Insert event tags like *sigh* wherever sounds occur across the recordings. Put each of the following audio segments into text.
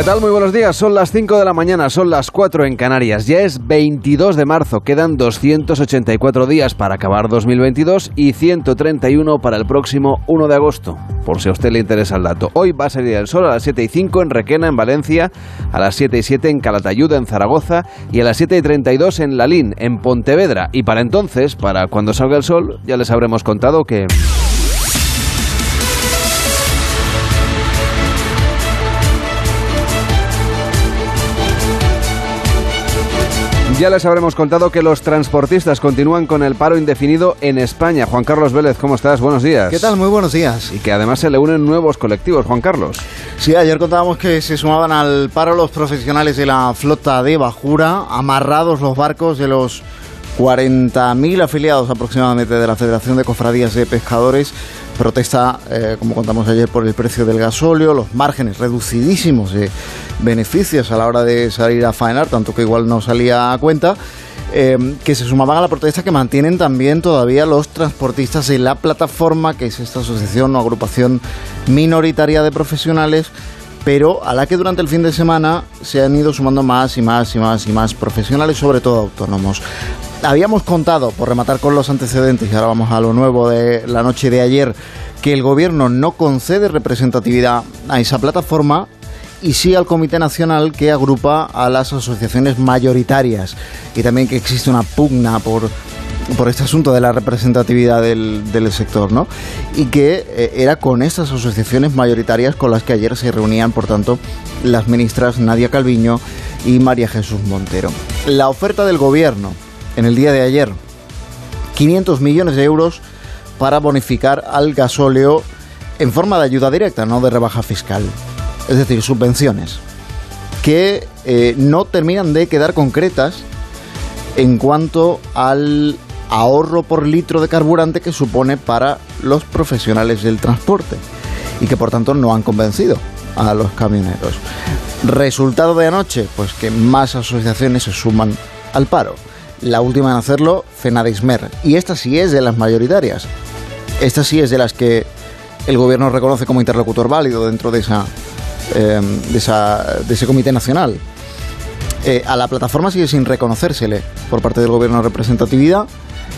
¿Qué tal? Muy buenos días. Son las 5 de la mañana, son las 4 en Canarias. Ya es 22 de marzo. Quedan 284 días para acabar 2022 y 131 para el próximo 1 de agosto. Por si a usted le interesa el dato. Hoy va a salir el sol a las 7 y 5 en Requena, en Valencia, a las 7 y 7 en Calatayud, en Zaragoza y a las 7 y 32 en Lalín, en Pontevedra. Y para entonces, para cuando salga el sol, ya les habremos contado que... Ya les habremos contado que los transportistas continúan con el paro indefinido en España. Juan Carlos Vélez, ¿cómo estás? Buenos días. ¿Qué tal? Muy buenos días. Y que además se le unen nuevos colectivos, Juan Carlos. Sí, ayer contábamos que se sumaban al paro los profesionales de la flota de Bajura, amarrados los barcos de los 40.000 afiliados aproximadamente de la Federación de Cofradías de Pescadores protesta, eh, como contamos ayer, por el precio del gasóleo, los márgenes reducidísimos de beneficios a la hora de salir a faenar, tanto que igual no salía a cuenta. Eh, que se sumaban a la protesta que mantienen también todavía los transportistas de la plataforma, que es esta asociación o agrupación minoritaria de profesionales, pero a la que durante el fin de semana se han ido sumando más y más y más y más profesionales, sobre todo autónomos. Habíamos contado, por rematar con los antecedentes, y ahora vamos a lo nuevo de la noche de ayer, que el gobierno no concede representatividad a esa plataforma y sí al Comité Nacional que agrupa a las asociaciones mayoritarias. Y también que existe una pugna por, por este asunto de la representatividad del, sector, ¿no? Y que eh, era con estas asociaciones mayoritarias con las que ayer se reunían, por tanto, las ministras Nadia Calviño y María Jesús Montero. La oferta del gobierno en el día de ayer. 500 millones de euros para bonificar al gasóleo en forma de ayuda directa, no de rebaja fiscal. Es decir, subvenciones que eh, no terminan de quedar concretas en cuanto al ahorro por litro de carburante que supone para los profesionales del transporte y que por tanto no han convencido a los camioneros. Resultado de anoche, pues que más asociaciones se suman al paro la última en hacerlo, Fenadismer. Y esta sí es de las mayoritarias. Esta sí es de las que el gobierno reconoce como interlocutor válido dentro de, esa, em, de, esa, de ese comité nacional. Eh, a la plataforma sigue sin reconocérsele por parte del gobierno representatividad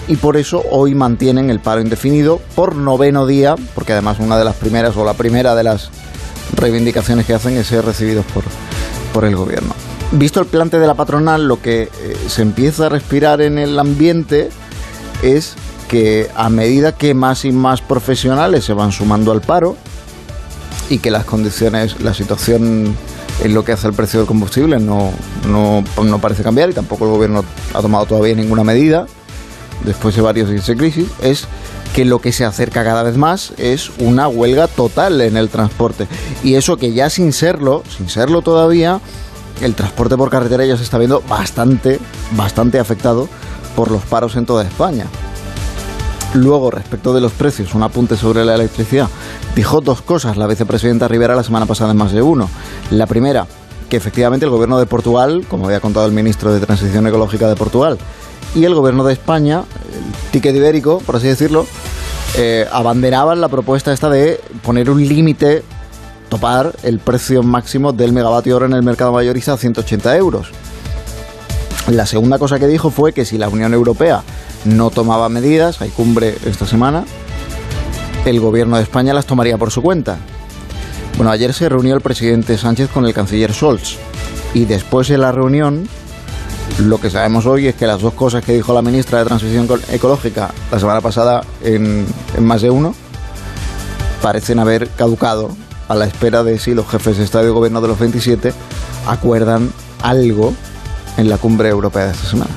y por eso hoy mantienen el paro indefinido por noveno día, porque además una de las primeras o la primera de las reivindicaciones que hacen es ser recibidos por, por el gobierno. Visto el plante de la patronal, lo que eh, se empieza a respirar en el ambiente es que a medida que más y más profesionales se van sumando al paro y que las condiciones, la situación en lo que hace el precio del combustible no, no, no parece cambiar y tampoco el gobierno ha tomado todavía ninguna medida después de varios días de crisis, es que lo que se acerca cada vez más es una huelga total en el transporte. Y eso que ya sin serlo, sin serlo todavía, el transporte por carretera ya se está viendo bastante, bastante afectado por los paros en toda España. Luego, respecto de los precios, un apunte sobre la electricidad. Dijo dos cosas la vicepresidenta Rivera la semana pasada en más de uno. La primera, que efectivamente el gobierno de Portugal, como había contado el ministro de Transición Ecológica de Portugal, y el gobierno de España, el ticket ibérico, por así decirlo, eh, abanderaban la propuesta esta de poner un límite topar el precio máximo del megavatio hora en el mercado mayorista a 180 euros. La segunda cosa que dijo fue que si la Unión Europea no tomaba medidas, hay cumbre esta semana, el gobierno de España las tomaría por su cuenta. Bueno, ayer se reunió el presidente Sánchez con el canciller Scholz y después de la reunión, lo que sabemos hoy es que las dos cosas que dijo la ministra de Transición Ecológica la semana pasada en, más de uno parecen haber caducado a la espera de si los jefes de Estado y Gobierno de los 27 acuerdan algo en la cumbre europea de esta semana.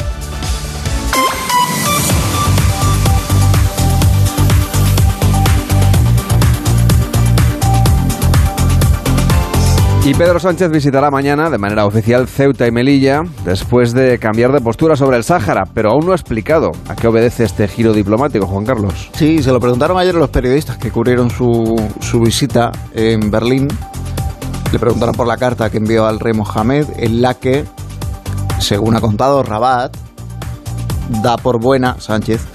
Y Pedro Sánchez visitará mañana de manera oficial Ceuta y Melilla después de cambiar de postura sobre el Sáhara, pero aún no ha explicado a qué obedece este giro diplomático, Juan Carlos. Sí, se lo preguntaron ayer los periodistas que cubrieron su, su visita en Berlín. Le preguntaron por la carta que envió al rey Mohamed, en la que, según ha contado Rabat, da por buena Sánchez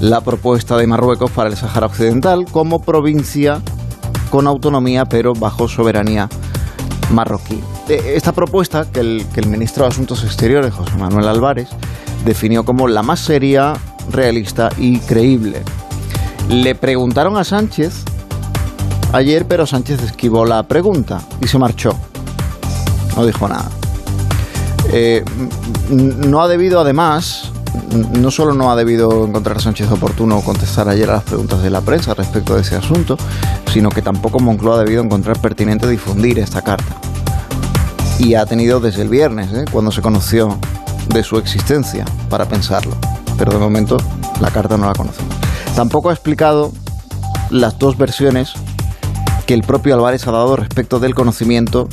la propuesta de Marruecos para el Sáhara Occidental como provincia con autonomía pero bajo soberanía marroquí. Eh, esta propuesta que el, que el ministro de Asuntos Exteriores, José Manuel Álvarez, definió como la más seria, realista y creíble. Le preguntaron a Sánchez ayer, pero Sánchez esquivó la pregunta y se marchó. No dijo nada. Eh, no ha debido, además, no solo no ha debido encontrar Sánchez oportuno contestar ayer a las preguntas de la prensa respecto de ese asunto, sino que tampoco Moncloa ha debido encontrar pertinente difundir esta carta. Y ha tenido desde el viernes, ¿eh? cuando se conoció de su existencia, para pensarlo. Pero de momento la carta no la conocemos. Tampoco ha explicado las dos versiones que el propio Álvarez ha dado respecto del conocimiento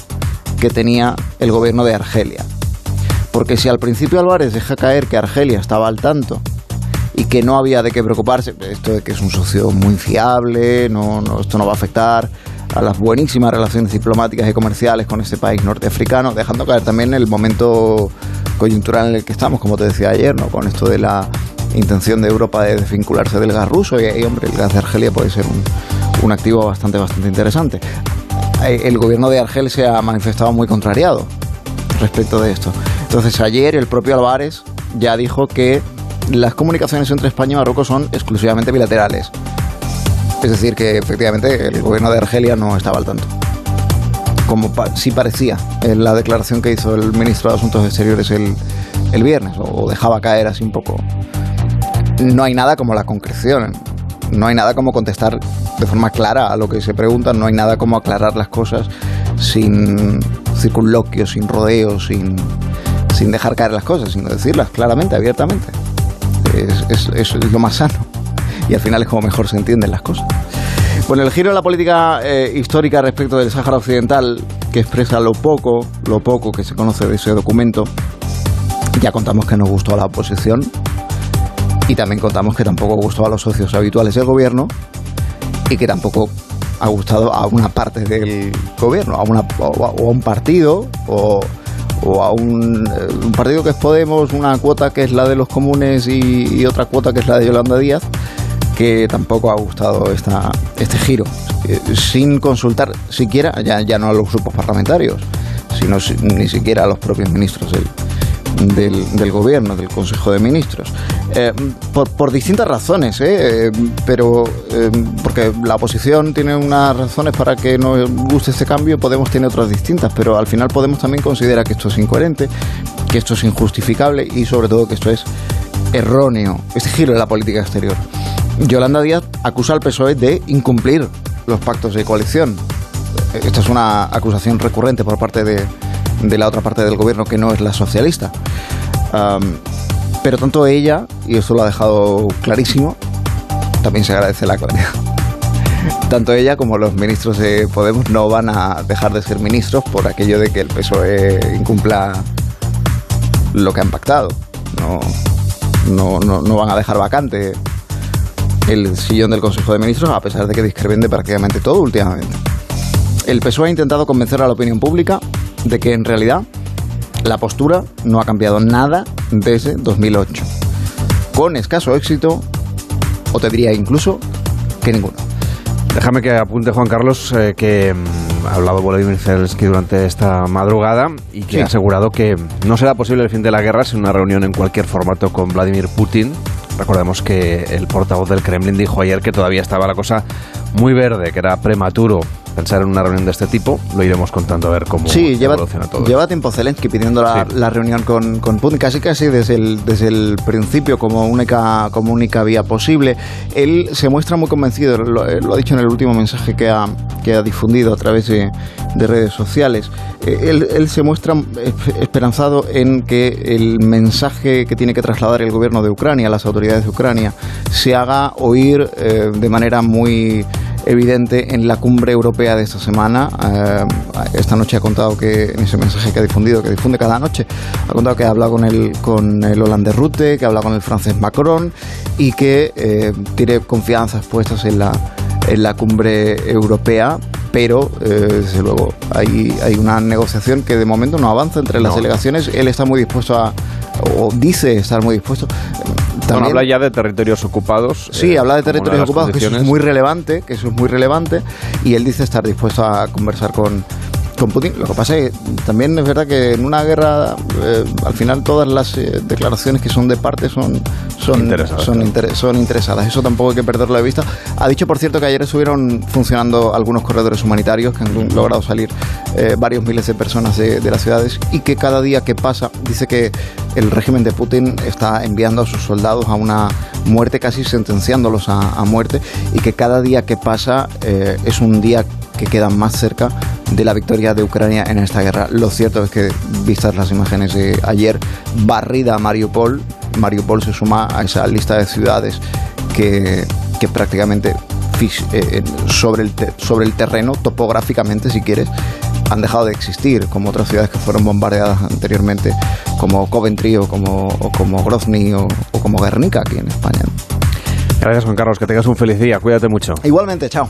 que tenía el gobierno de Argelia. Porque si al principio Álvarez deja caer que Argelia estaba al tanto y que no había de qué preocuparse, esto de que es un socio muy fiable, no, esto no va a afectar a las buenísimas relaciones diplomáticas y comerciales con este país norteafricano, dejando caer también el momento coyuntural en el que estamos, como te decía ayer, ¿no? con esto de la intención de Europa de desvincularse del gas ruso y, hombre, el gas de Argelia puede ser un, un activo bastante, bastante interesante. Eh, el gobierno de Argel se ha manifestado muy contrariado respecto de esto. Entonces ayer el propio Álvarez ya dijo que las comunicaciones entre España y Marruecos son exclusivamente bilaterales. Es decir, que efectivamente el gobierno de Argelia no estaba al tanto. Como sí parecía en la declaración que hizo el ministro de Asuntos Exteriores el, el viernes, o dejaba caer así un poco. No hay nada como la concreción no hay nada como contestar de forma clara a lo que se pregunta, no hay nada como aclarar las cosas sin circunloquios, sin rodeos, sin, sin dejar caer las cosas, sino decirlas claramente, abiertamente. Es, es, lo más sano y al final es como mejor se entienden las cosas. Bueno, el giro en la política eh, histórica respecto del Sáhara Occidental, que expresa lo poco, lo poco que se conoce de ese documento, ya contamos que nos gustó a la oposición, y también contamos que tampoco gustó a los socios habituales del gobierno y que tampoco ha gustado a una parte del gobierno, a, una, o, a, un partido o, a un, eh, un, partido que es Podemos, una cuota que es la de los comunes y, otra cuota que es la de Yolanda Díaz, que tampoco ha gustado esta, este giro, eh, sin consultar siquiera, ya, ya no a los grupos parlamentarios, sino ni siquiera a los propios ministros del, del, gobierno, del Consejo de Ministros. Eh, por, distintas razones, ¿eh? eh pero eh, porque la oposición tiene unas razones para que no guste este cambio, Podemos tener otras distintas, pero al final Podemos también considera que esto es incoherente, que esto es injustificable y sobre todo que esto es erróneo, este giro en la política exterior. Yolanda Díaz acusa al PSOE de incumplir los pactos de coalición. Esta es una acusación recurrente por parte de, de la otra parte del gobierno que no es la socialista. pero tanto ella, y esto lo ha dejado clarísimo, también se agradece la claridad. *laughs* Tanto ella como los ministros de Podemos no van a dejar de ser ministros por aquello de que el PSOE incumpla lo que han pactado. No, no, no, no van a dejar vacante el sillón del Consejo de Ministros, a pesar de que discrepen de prácticamente todo últimamente. El PSOE ha intentado convencer a la opinión pública de que en realidad la postura no ha cambiado nada desde 2008. Con escaso éxito, o te diría incluso que ninguno. Déjame que apunte Juan Carlos eh, que mm, ha hablado Volodymyr Zelensky durante esta madrugada y que ha asegurado que no será posible el fin de la guerra sin una reunión en cualquier formato con Vladimir Putin. Recordemos que el portavoz del Kremlin dijo ayer que todavía estaba la cosa muy verde, que era prematuro pensar en una reunión de este tipo. Lo iremos contando a ver cómo sí, lleva, todo. Lleva tiempo Zelensky pidiendo la, la reunión con, con, Putin, casi casi desde el, desde el principio como única, como única vía posible. Él se muestra muy convencido, lo, eh, ha dicho en el último mensaje que ha, que ha difundido a través de, de redes sociales. Eh, él, él, se muestra esperanzado en que el mensaje que tiene que trasladar el gobierno de Ucrania, las autoridades de Ucrania, se haga oír eh, de manera muy evidente en la cumbre europea de esta semana. Eh, esta noche ha contado que, en ese mensaje que ha difundido, que difunde cada noche, ha contado que ha hablado con el, con el holandés Rutte, que ha hablado con el francés Macron y que eh, tiene confianzas puestas en la, en la cumbre europea pero eh, desde luego hay, hay una negociación que de momento no avanza entre las delegaciones. Él está muy dispuesto a, o dice estar muy dispuesto. También, habla ya de territorios ocupados. Sí, habla de territorios ocupados, que eso es muy relevante, que eso es muy relevante, y él dice estar dispuesto a conversar con, con Putin. Lo que pasa es que también es verdad que en una guerra, eh, al final todas las eh, declaraciones que son de parte son, son, interesadas, son, interesadas. Eso tampoco hay que perderlo de vista. Ha dicho, por cierto, que ayer estuvieron funcionando algunos corredores humanitarios que han logrado salir eh, varios miles de personas de, las ciudades y que cada día que pasa, dice que el régimen de Putin está enviando a sus soldados a una muerte, casi sentenciándolos a, muerte, y que cada día que pasa es un día que queda más cerca de la victoria de Ucrania en esta guerra. Lo cierto es que, vistas las imágenes de ayer, barrida Mariupol, Mariupol se suma a esa lista de ciudades que, que prácticamente eh, sobre, el sobre el terreno, topográficamente, si quieres, han dejado de existir, como otras ciudades que fueron bombardeadas anteriormente, como Coventry o como, como Grozny o, o como Guernica aquí en España. Gracias, Juan Carlos. Que tengas un feliz día. Cuídate mucho. Igualmente, chao.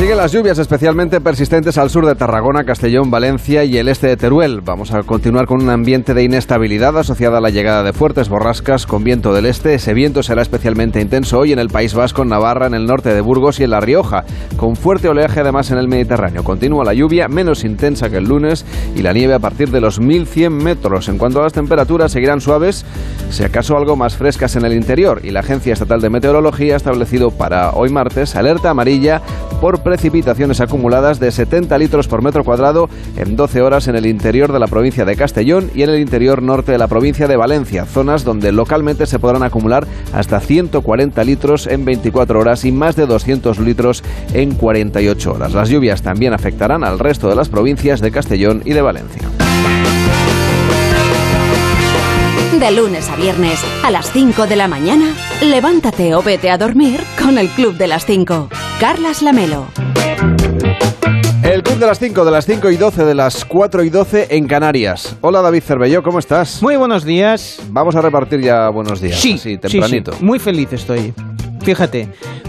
Siguen las lluvias especialmente persistentes al sur de Tarragona, Castellón, Valencia y el este de Teruel. Vamos a continuar con un ambiente de inestabilidad asociada a la llegada de fuertes borrascas con viento del este. Ese viento será especialmente intenso hoy en el País Vasco, Navarra, en el norte de Burgos y en La Rioja, con fuerte oleaje además en el Mediterráneo. Continúa la lluvia, menos intensa que el lunes, y la nieve a partir de los 1100 metros. En cuanto a las temperaturas, seguirán suaves, si acaso algo más frescas en el interior. Y la Agencia Estatal de Meteorología ha establecido para hoy martes alerta amarilla por precipitaciones acumuladas de 70 litros por metro cuadrado en 12 horas en el interior de la provincia de Castellón y en el interior norte de la provincia de Valencia, zonas donde localmente se podrán acumular hasta 140 litros en 24 horas y más de 200 litros en 48 horas. Las lluvias también afectarán al resto de las provincias de Castellón y de Valencia. De lunes a viernes, a las 5 de la mañana, levántate o vete a dormir con el Club de las 5. Carlas Lamelo. El club de las 5, de las 5 y 12, de las 4 y 12 en Canarias. Hola David Cervelló, ¿cómo estás? Muy buenos días. Vamos a repartir ya buenos días. Sí, sí, tempranito. Muy feliz estoy. Fíjate.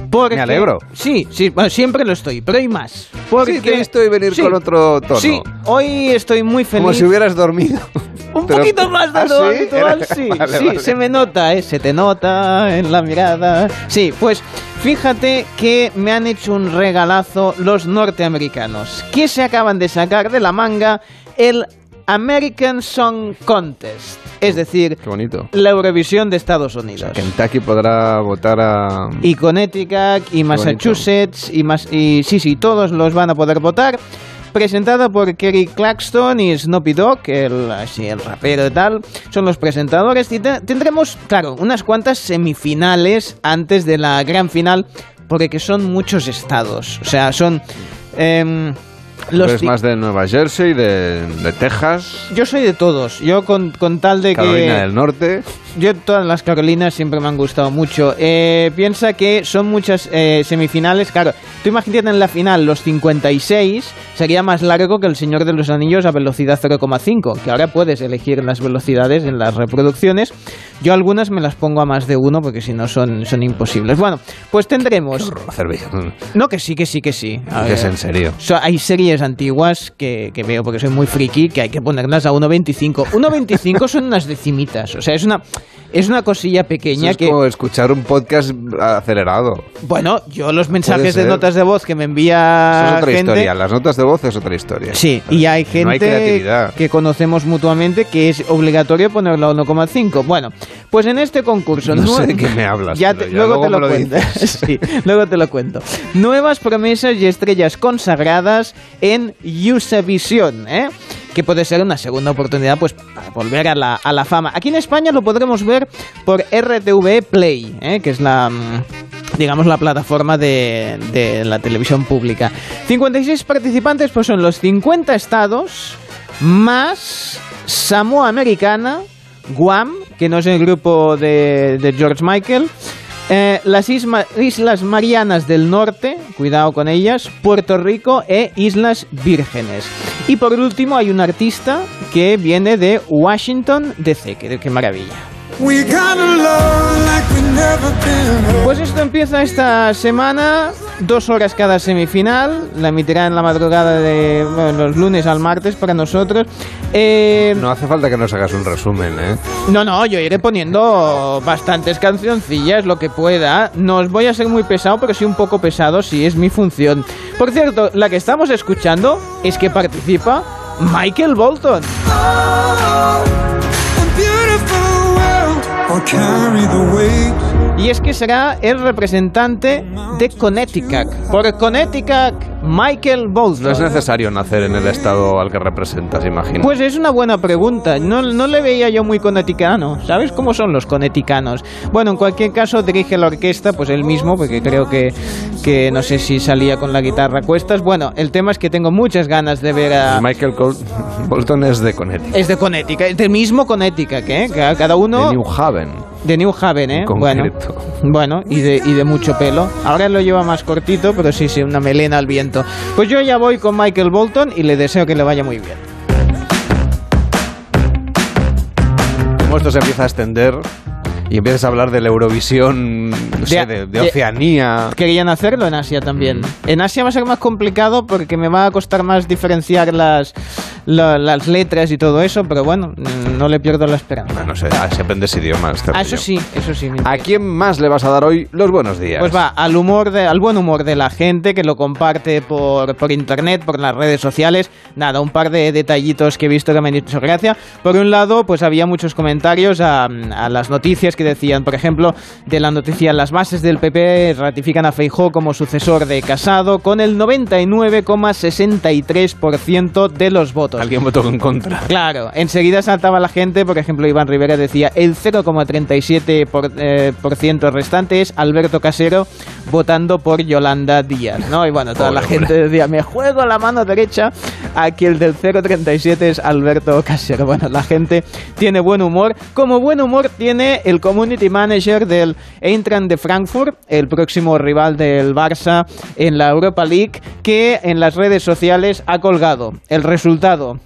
Porque, Me alegro. Sí, sí, siempre lo estoy, pero hay más. Porque, sí, te he visto venir con otro tono. Sí, hoy estoy muy feliz. Como si hubieras dormido. Un poquito más de ¿Ah, lo habitual, sí. *laughs* sí, se me nota, ¿eh? se te nota en la mirada. Sí, pues fíjate que me han hecho un regalazo los norteamericanos, que se acaban de sacar de la manga el American Song Contest. Es decir, la Eurovisión de Estados Unidos. Kentucky podrá votar a... Y Connecticut, y Massachusetts, y, más, y sí, sí, todos los van a poder votar. Presentada por Kerry Claxton y Snoopy Dogg, el, así, el rapero y tal, son los presentadores. Y tendremos, claro, unas cuantas semifinales antes de la gran final, porque son muchos estados. O sea, son... Eh, los más de Nueva Jersey, de, de, Texas? Yo soy de todos. Yo con, con tal de que... Carolina del Norte. Yo todas las Carolinas siempre me han gustado mucho. Eh, piensa que son muchas eh, semifinales. Claro, tú imagínate en la final los 56 sería más largo que el Señor de los Anillos a velocidad 0,5, que ahora puedes elegir las velocidades en las reproducciones. Yo algunas me las pongo a más de uno porque si no son, son imposibles. Bueno, pues tendremos... No, que sí, que sí, que sí. es en serio. hay series antiguas que, que veo porque soy muy friki que hay que ponerlas a 1.25. 1.25 son unas decimitas. O sea, es una es una cosilla pequeña es que... como escuchar un podcast acelerado. Bueno, yo los mensajes de notas de voz que me envía es otra gente... historia, las notas de voz es otra historia. Sí, y hay gente que conocemos mutuamente que es obligatorio ponerlo a 1,5. Bueno, pues en este concurso... *laughs* No, sé de qué me hablas. Ya luego, te lo, cuento. *laughs* sí, luego te lo cuento. Nuevas promesas y estrellas consagradas en Usavisión, ¿eh? Que puede ser una segunda oportunidad pues para volver a la, a la fama. Aquí en España lo podremos ver por RTV Play, ¿eh? que es la mm, digamos la plataforma de, de, la televisión pública. 56 participantes pues son los 50 estados más Samoa Americana, Guam, que no es el grupo de, de George Michael, Eh, las Islas Marianas del Norte, cuidado con ellas, Puerto Rico e Islas Vírgenes. Y por último hay un artista que viene de Washington DC, qué maravilla. Pues esto empieza esta semana, dos horas cada semifinal, la emitirá en la madrugada de los lunes al martes para nosotros. Eh, no hace falta que nos hagas un resumen, ¿eh? No, no, yo iré poniendo bastantes cancioncillas, lo que pueda. No os voy a ser muy pesado, pero sí un poco pesado, si es mi función. Por cierto, la que estamos escuchando es que participa Michael Bolton. I'll carry the weight. Y es que será el representante de Connecticut. Por Connecticut, Michael Bolton. No es necesario nacer en el estado al que representas, imagino. Pues es una buena pregunta. No, no le veía yo muy conneticano. ¿Sabes cómo son los coneticanos? Bueno, en cualquier caso, dirige la orquesta, pues él mismo, porque creo que, que no sé si salía con la guitarra a cuestas. Bueno, el tema es que tengo muchas ganas de ver a. Michael Bolton es de Connecticut. Es de Connecticut, es del mismo Connecticut, ¿eh? Cada uno. De New Haven. De New Haven, ¿eh? Bueno, bueno y, de, y de mucho pelo. Ahora lo lleva más cortito, pero sí, sí, una melena al viento. Pues yo ya voy con Michael Bolton y le deseo que le vaya muy bien. Como esto se empieza a extender, y empiezas a hablar de la Eurovisión, no sé, de, Oceanía. Querían hacerlo en Asia también. Mm. En Asia va a ser más complicado porque me va a costar más diferenciar las, las letras y todo eso, pero bueno, no le pierdo la esperanza. no sé, si aprendes idiomas. Ah, eso sí, eso sí. ¿A quién más le vas a dar hoy los buenos días? Pues va, al humor de, al buen humor de la gente que lo comparte por, por internet, por las redes sociales. Nada, un par de detallitos que he visto que me han hecho gracia. Por un lado, pues había muchos comentarios a, a las noticias que decían, por ejemplo, de la noticia las bases del PP ratifican a Feijó como sucesor de Casado con el 99,63% de los votos. Alguien votó en contra. Claro, enseguida saltaba la gente, por ejemplo, Iván Rivera decía el 0,37% por, eh, restante es Alberto Casero votando por Yolanda Díaz, ¿no? Y bueno, toda la gente decía, me juego la mano derecha, aquí el del 0,37 es Alberto Casero. Bueno, la gente tiene buen humor, como buen humor tiene el community manager del Eintracht de Frankfurt, el próximo rival del Barça en la Europa League, que en las redes sociales ha colgado el resultado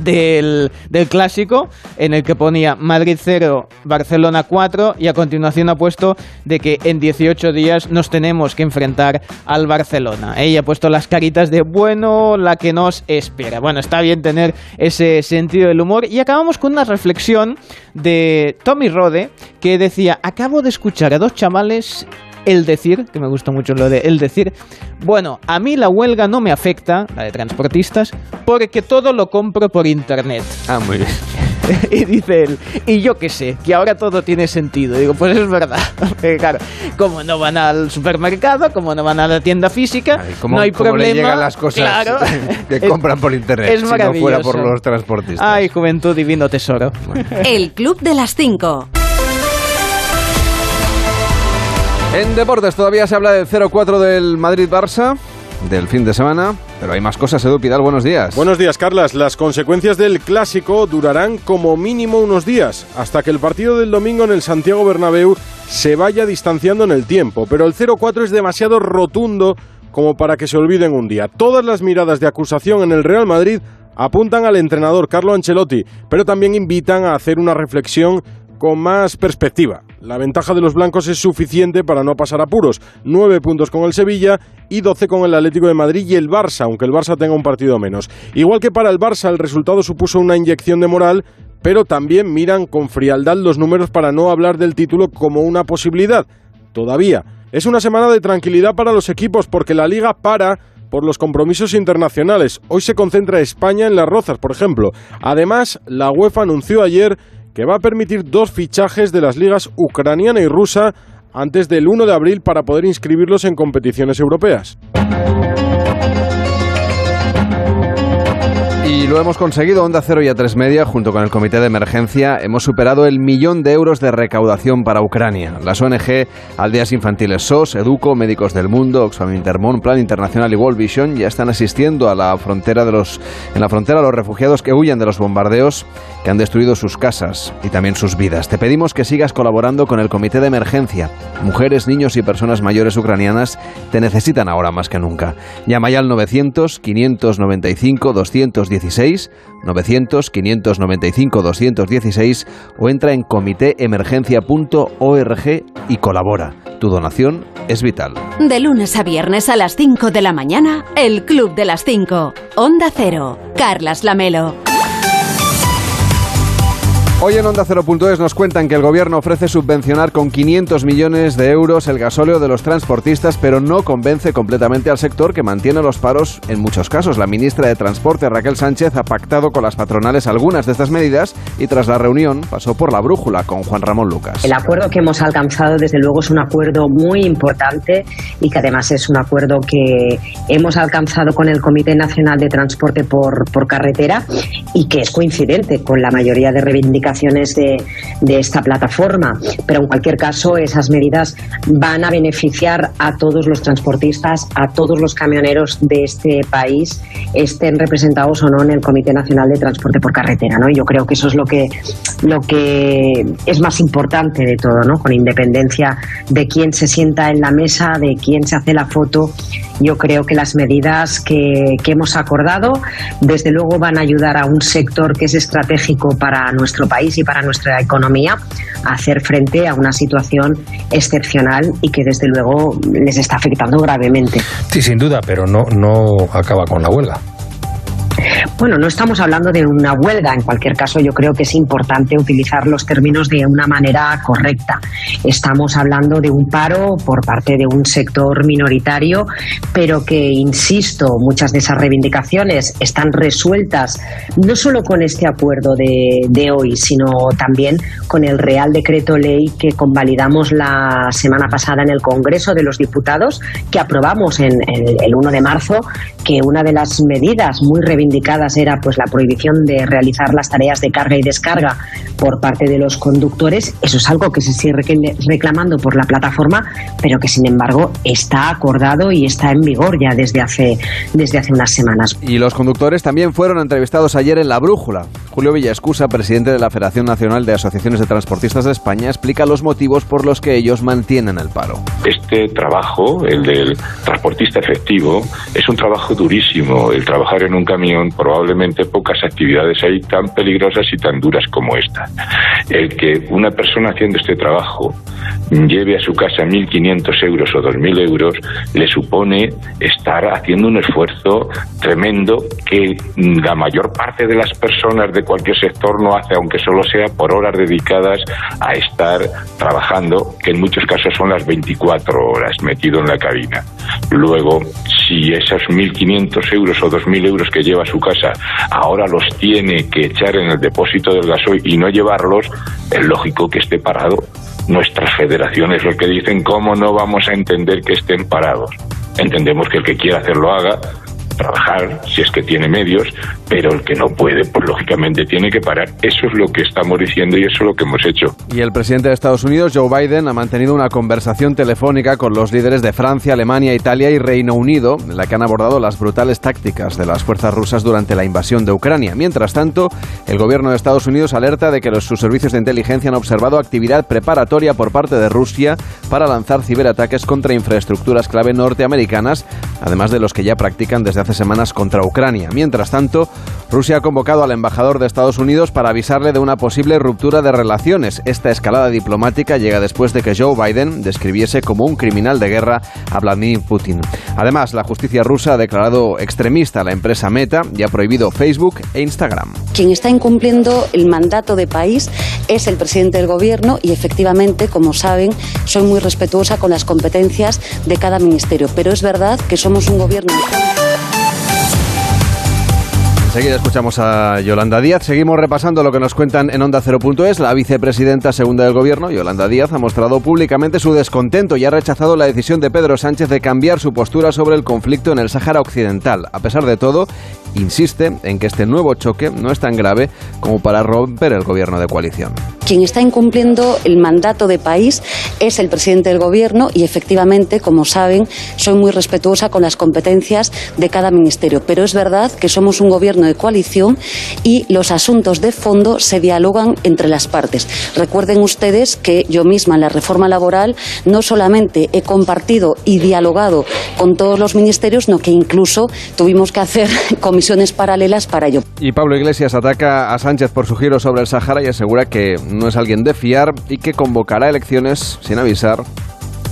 del, clásico en el que ponía Madrid 0, Barcelona 4 y a continuación ha puesto de que en 18 días nos tenemos que enfrentar al Barcelona. Ella ha puesto las caritas de bueno, la que nos espera. Bueno, está bien tener ese sentido del humor y acabamos con una reflexión de Tommy Rode que decía, acabo de escuchar a dos chavales el decir, que me gusta mucho lo de el decir, bueno, a mí la huelga no me afecta, la de transportistas, porque todo lo compro por internet. Ah, muy bien. *laughs* y dice él, y yo qué sé, que ahora todo tiene sentido. Digo, pues es verdad. *laughs* claro, como no van al supermercado, como no van a la tienda física, no hay problema. Le llegan las cosas *laughs* que compran por internet, es si no fuera por los transportistas. Ay, juventud divino tesoro. El Club de las Cinco. En deportes todavía se habla del 0-4 del Madrid-Barça del fin de semana, pero hay más cosas. Edu Pidal, buenos días. Buenos días, Carlas. Las consecuencias del clásico durarán como mínimo unos días, hasta que el partido del domingo en el Santiago Bernabéu se vaya distanciando en el tiempo. Pero el 0-4 es demasiado rotundo como para que se olviden un día. Todas las miradas de acusación en el Real Madrid apuntan al entrenador Carlo Ancelotti, pero también invitan a hacer una reflexión con más perspectiva. La ventaja de los blancos es suficiente para no pasar apuros. Nueve puntos con el Sevilla y doce con el Atlético de Madrid y el Barça, aunque el Barça tenga un partido menos. Igual que para el Barça el resultado supuso una inyección de moral, pero también miran con frialdad los números para no hablar del título como una posibilidad. Todavía. Es una semana de tranquilidad para los equipos porque la liga para por los compromisos internacionales. Hoy se concentra España en las Rozas, por ejemplo. Además, la UEFA anunció ayer que va a permitir dos fichajes de las ligas ucraniana y rusa antes del 1 de abril para poder inscribirlos en competiciones europeas. Y lo hemos conseguido. Onda Cero y A3 Media, junto con el Comité de Emergencia, hemos superado el millón de euros de recaudación para Ucrania. Las ONG Aldeas Infantiles SOS, Educo, Médicos del Mundo, Oxfam Intermón, Plan Internacional y World Vision ya están asistiendo a la frontera de los, en la frontera a los refugiados que huyen de los bombardeos que han destruido sus casas y también sus vidas. Te pedimos que sigas colaborando con el Comité de Emergencia. Mujeres, niños y personas mayores ucranianas te necesitan ahora más que nunca. Llama ya al 900 595 216 900 595 216 o entra en comitéemergencia.org y colabora. Tu donación es vital. De lunes a viernes a las 5 de la mañana, el Club de las 5. Onda Cero. Carlas Lamelo. Hoy en Onda 0.es nos cuentan que el gobierno ofrece subvencionar con 500 millones de euros el gasóleo de los transportistas, pero no convence completamente al sector que mantiene los paros en muchos casos. La ministra de Transporte, Raquel Sánchez, ha pactado con las patronales algunas de estas medidas y tras la reunión pasó por la brújula con Juan Ramón Lucas. El acuerdo que hemos alcanzado, desde luego, es un acuerdo muy importante y que además es un acuerdo que hemos alcanzado con el Comité Nacional de Transporte por, por Carretera y que es coincidente con la mayoría de reivindicaciones de, esta plataforma. Pero en cualquier caso, esas medidas van a beneficiar a todos los transportistas, a todos los camioneros de este país, estén representados o no en el Comité Nacional de Transporte por Carretera. ¿no? Yo creo que eso es lo que, lo que es más importante de todo, ¿no? con independencia de quién se sienta en la mesa, de quién se hace la foto. Yo creo que las medidas que, que hemos acordado, desde luego, van a ayudar a un sector que es estratégico para nuestro país y para nuestra economía hacer frente a una situación excepcional y que desde luego les está afectando gravemente. Sí, sin duda, pero no, no acaba con la huelga. Bueno, no estamos hablando de una huelga. En cualquier caso, yo creo que es importante utilizar los términos de una manera correcta. Estamos hablando de un paro por parte de un sector minoritario, pero que, insisto, muchas de esas reivindicaciones están resueltas no solo con este acuerdo de, hoy, sino también con el Real Decreto Ley que convalidamos la semana pasada en el Congreso de los Diputados, que aprobamos en, el 1 de marzo, que una de las medidas muy reivindicadas era pues la prohibición de realizar las tareas de carga y descarga por parte de los conductores. Eso es algo que se sigue reclamando por la plataforma, pero que sin embargo está acordado y está en vigor ya desde hace, desde hace unas semanas. Y los conductores también fueron entrevistados ayer en La Brújula. Julio Villascusa, presidente de la Federación Nacional de Asociaciones de Transportistas de España, explica los motivos por los que ellos mantienen el paro. Este trabajo, el del transportista efectivo, es un trabajo durísimo. El trabajar en un camión probablemente pocas actividades hay tan peligrosas y tan duras como esta. El que una persona haciendo este trabajo lleve a su casa 1.500 euros o 2.000 euros le supone estar haciendo un esfuerzo tremendo que la mayor parte de las personas de cualquier sector no hace, aunque solo sea por horas dedicadas a estar trabajando, que en muchos casos son las 24 horas metido en la cabina. Luego, si esos 1.500 euros o 2.000 euros que lleva a su casa ahora los tiene que echar en el depósito del gasoil y no llevarlos, es lógico que esté parado. Nuestras federaciones lo que dicen, ¿cómo no vamos a entender que estén parados? Entendemos que el que quiera hacerlo haga, trabajar si es que tiene medios, pero el que no puede, pues lógicamente tiene que parar. Eso es lo que estamos diciendo y eso es lo que hemos hecho. Y el presidente de Estados Unidos, Joe Biden, ha mantenido una conversación telefónica con los líderes de Francia, Alemania, Italia y Reino Unido, en la que han abordado las brutales tácticas de las fuerzas rusas durante la invasión de Ucrania. Mientras tanto, el gobierno de Estados Unidos alerta de que los, sus servicios de inteligencia han observado actividad preparatoria por parte de Rusia para lanzar ciberataques contra infraestructuras clave norteamericanas, además de los que ya practican desde hace semanas contra Ucrania. Mientras tanto, Rusia ha convocado al embajador de Estados Unidos para avisarle de una posible ruptura de relaciones. Esta escalada diplomática llega después de que Joe Biden describiese como un criminal de guerra a Vladimir Putin. Además, la justicia rusa ha declarado extremista a la empresa Meta y ha prohibido Facebook e Instagram. Quien está incumpliendo el mandato de país es el presidente del gobierno y efectivamente, como saben, soy muy respetuosa con las competencias de cada ministerio, pero es verdad que somos un gobierno Enseguida escuchamos a Yolanda Díaz. Seguimos repasando lo que nos cuentan en Onda 0.es. La vicepresidenta segunda del gobierno, Yolanda Díaz, ha mostrado públicamente su descontento y ha rechazado la decisión de Pedro Sánchez de cambiar su postura sobre el conflicto en el Sáhara Occidental. A pesar de todo, insiste en que este nuevo choque no es tan grave como para romper el gobierno de coalición. Quien está incumpliendo el mandato de país es el presidente del gobierno y efectivamente, como saben, soy muy respetuosa con las competencias de cada ministerio. Pero es verdad que somos un gobierno de coalición y los asuntos de fondo se dialogan entre las partes. Recuerden ustedes que yo misma en la reforma laboral no solamente he compartido y dialogado con todos los ministerios, sino que incluso tuvimos que hacer *laughs* comisiones paralelas para ello. Y Pablo Iglesias ataca a Sánchez por su giro sobre el Sahara y asegura que no es alguien de fiar y que convocará elecciones sin avisar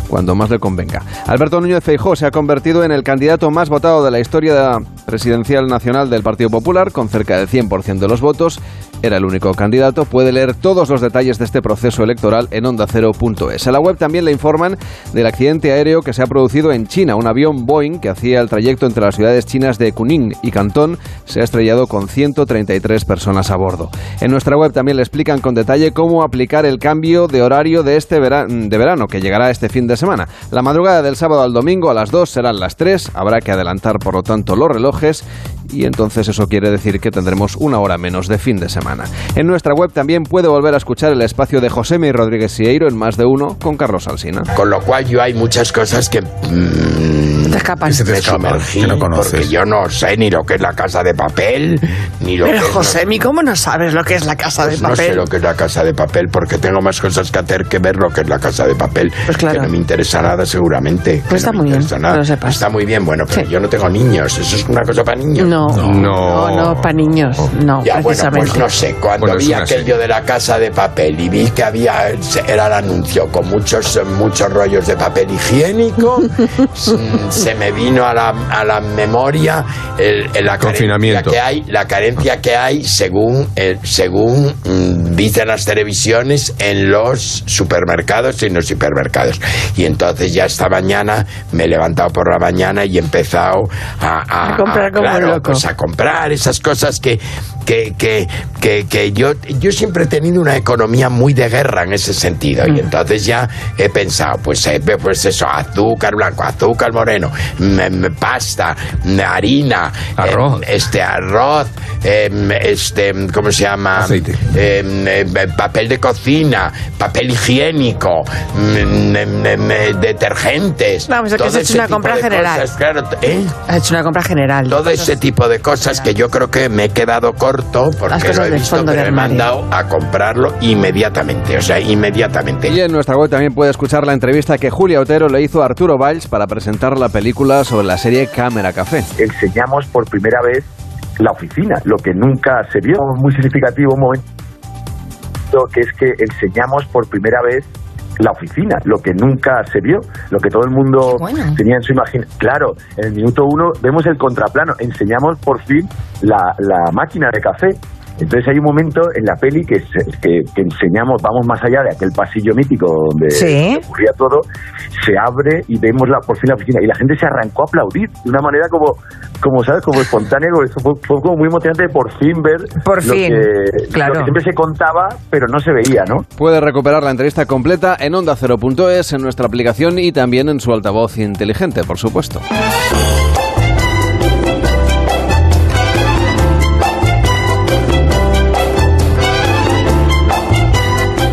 cuando más le convenga. Alberto Núñez Feijóo se ha convertido en el candidato más votado de la historia presidencial nacional del Partido Popular, con cerca del 100% de los votos. Era el único candidato. Puede leer todos los detalles de este proceso electoral en ondacero.es. En la web también le informan del accidente aéreo que se ha producido en China. Un avión Boeing que hacía el trayecto entre las ciudades chinas de Kunming y Cantón se ha estrellado con 133 personas a bordo. En nuestra web también le explican con detalle cómo aplicar el cambio de horario de este de verano que llegará este fin de semana. La madrugada del sábado al domingo a las 2 serán las 3. Habrá que adelantar por lo tanto los relojes y entonces eso quiere decir que tendremos una hora menos de fin de semana. En nuestra web también puede volver a escuchar el espacio de José y Rodríguez Sieiro en más de uno con Carlos Alsina. Con lo cual yo hay muchas cosas que mm, te escapan. Se te sumergí, que no conoces. porque yo no sé ni lo que es la casa de papel, ni lo Pero que es Josemi, ¿cómo no sabes lo que es la casa pues de papel? No sé lo que es la casa de papel porque tengo más cosas que hacer que ver lo que es la casa de papel. Pues claro. Que no me interesa nada seguramente. Pues está no muy bien, nada. que lo sepas. Está muy bien, bueno, pero Sí. yo no tengo niños. ¿Eso es una cosa para niños? No, no, no, para niños, no, Ya, bueno, precisamente. pues no sé, cuando Bueno, vi aquello de la casa de papel y vi que había, era el anuncio con muchos, muchos rollos de papel higiénico, *laughs* mm, se me vino a la, a la memoria el, el- la Confinamiento. carencia que hay, la carencia que hay según, eh, según mm, dicen las televisiones en los supermercados y en los hipermercados. Y entonces ya esta mañana me he levantado por la mañana y he empezado a, a- A comprar como claro, loco. pues a comprar esas cosas que, que, que, que, que yo, yo siempre he tenido una economía muy de guerra en ese sentido. Mm. Y entonces ya he pensado, pues, eh, pues eso, azúcar blanco, azúcar moreno, mm, mm, pasta, mm, harina, Arroz. eh, este arroz, eh, este, ¿cómo se llama? Aceite. Eh, eh, papel de cocina, papel higiénico, mm, mm, detergentes. Vamos, es que todo has hecho una compra general. cosas, claro, ¿eh? Has hecho una compra general. Todo ese tipo de cosas que yo creo que me he quedado corto porque lo he del visto, fondo pero de armario. mandado a comprarlo inmediatamente, o sea, inmediatamente. Y en nuestra web también puede escuchar la entrevista que Julia Otero le hizo a Arturo Valls para presentar la película sobre la serie Cámara Café. enseñamos por primera vez la oficina, lo que nunca se vio. Muy significativo un momento que es que enseñamos por primera vez la oficina, lo que nunca se vio, lo que todo el mundo bueno. tenía en su imaginación. Claro, en el minuto uno vemos el contraplano, enseñamos por fin la, la máquina de café. Entonces hay un momento en la peli que, se- que, que enseñamos, vamos más allá de aquel pasillo mítico donde Sí. ocurría todo, se abre y vemos la, por fin la oficina y la gente se arrancó a aplaudir de una manera como, como ¿sabes? Como espontánea, como eso fue, fue como muy emocionante por fin ver Por lo, fin, que, claro. lo que siempre se contaba pero no se veía, ¿no? Puede recuperar la entrevista completa en onda0.es, en nuestra aplicación y también en su altavoz inteligente, por supuesto.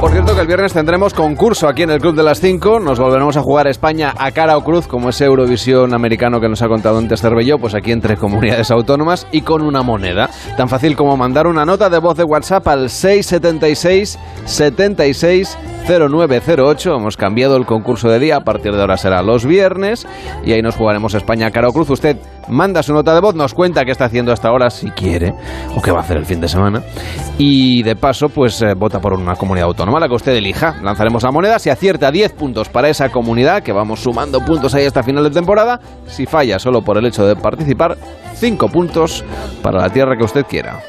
Por cierto que el viernes tendremos concurso aquí en el Club de las 5. Nos volveremos a jugar España a cara o cruz, como ese Eurovisión americano que nos ha contado antes Cervelló, pues aquí entre comunidades autónomas y con una moneda. Tan fácil como mandar una nota de voz de WhatsApp al 676 76 0908. Hemos cambiado el concurso de día, a partir de ahora será los viernes y ahí nos jugaremos España a cara o cruz. Usted manda su nota de voz, nos cuenta qué está haciendo hasta ahora si quiere o qué va a hacer el fin de semana y de paso pues eh, vota por una comunidad autónoma, la que usted elija. Lanzaremos la moneda, si acierta 10 puntos para esa comunidad, que vamos sumando puntos ahí hasta final de temporada, si falla solo por el hecho de participar, 5 puntos para la tierra que usted quiera.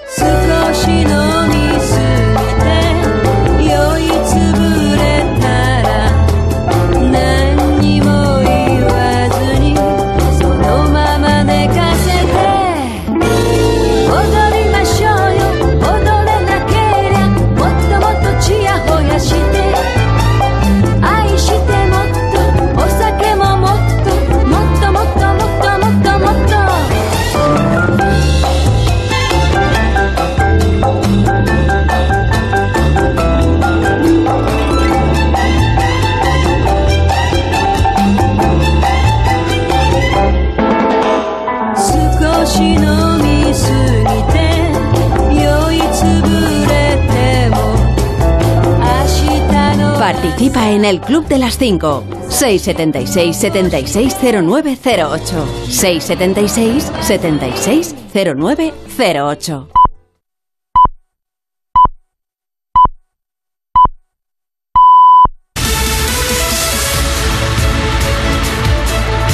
Participa en el Club de las 5. 676 760908.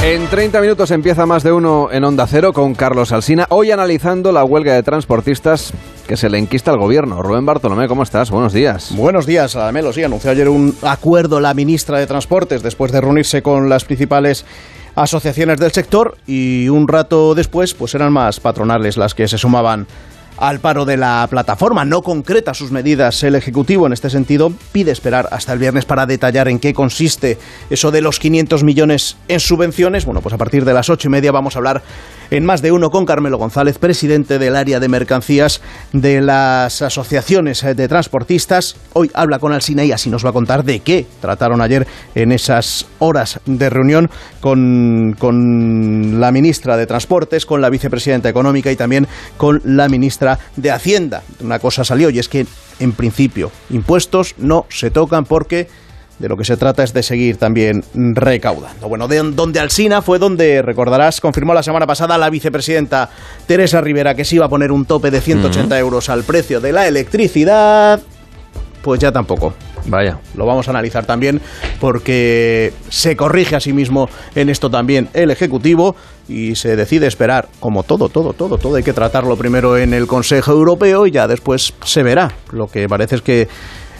En 30 minutos empieza más de uno en Onda Cero con Carlos Alsina. Hoy analizando la huelga de transportistas que se le enquista al gobierno. Rubén Bartolomé, ¿cómo estás? Buenos días. Buenos días, Adamelo. Sí, anunció ayer un acuerdo la ministra de Transportes después de reunirse con las principales asociaciones del sector y un rato después pues eran más patronales las que se sumaban al paro de la plataforma. No concreta sus medidas el Ejecutivo en este sentido. Pide esperar hasta el viernes para detallar en qué consiste eso de los 500 millones en subvenciones. Bueno, pues a partir de las ocho y media vamos a hablar en más de uno con Carmelo González, presidente del área de mercancías de las asociaciones de transportistas. Hoy habla con Alsina y así nos va a contar de qué trataron ayer en esas horas de reunión con, con la ministra de Transportes, con la vicepresidenta económica y también con la ministra de Hacienda. Una cosa salió y es que, en principio, impuestos no se tocan porque de lo que se trata es de seguir también recaudando. Bueno, de donde Alsina fue donde, recordarás, confirmó la semana pasada la vicepresidenta Teresa Rivera que se iba a poner un tope de 180 euros al precio de la electricidad. Pues ya tampoco. Vaya. Lo vamos a analizar también porque se corrige a sí mismo en esto también el Ejecutivo y se decide esperar, como todo, todo, todo, todo. Hay que tratarlo primero en el Consejo Europeo y ya después se verá. Lo que parece es que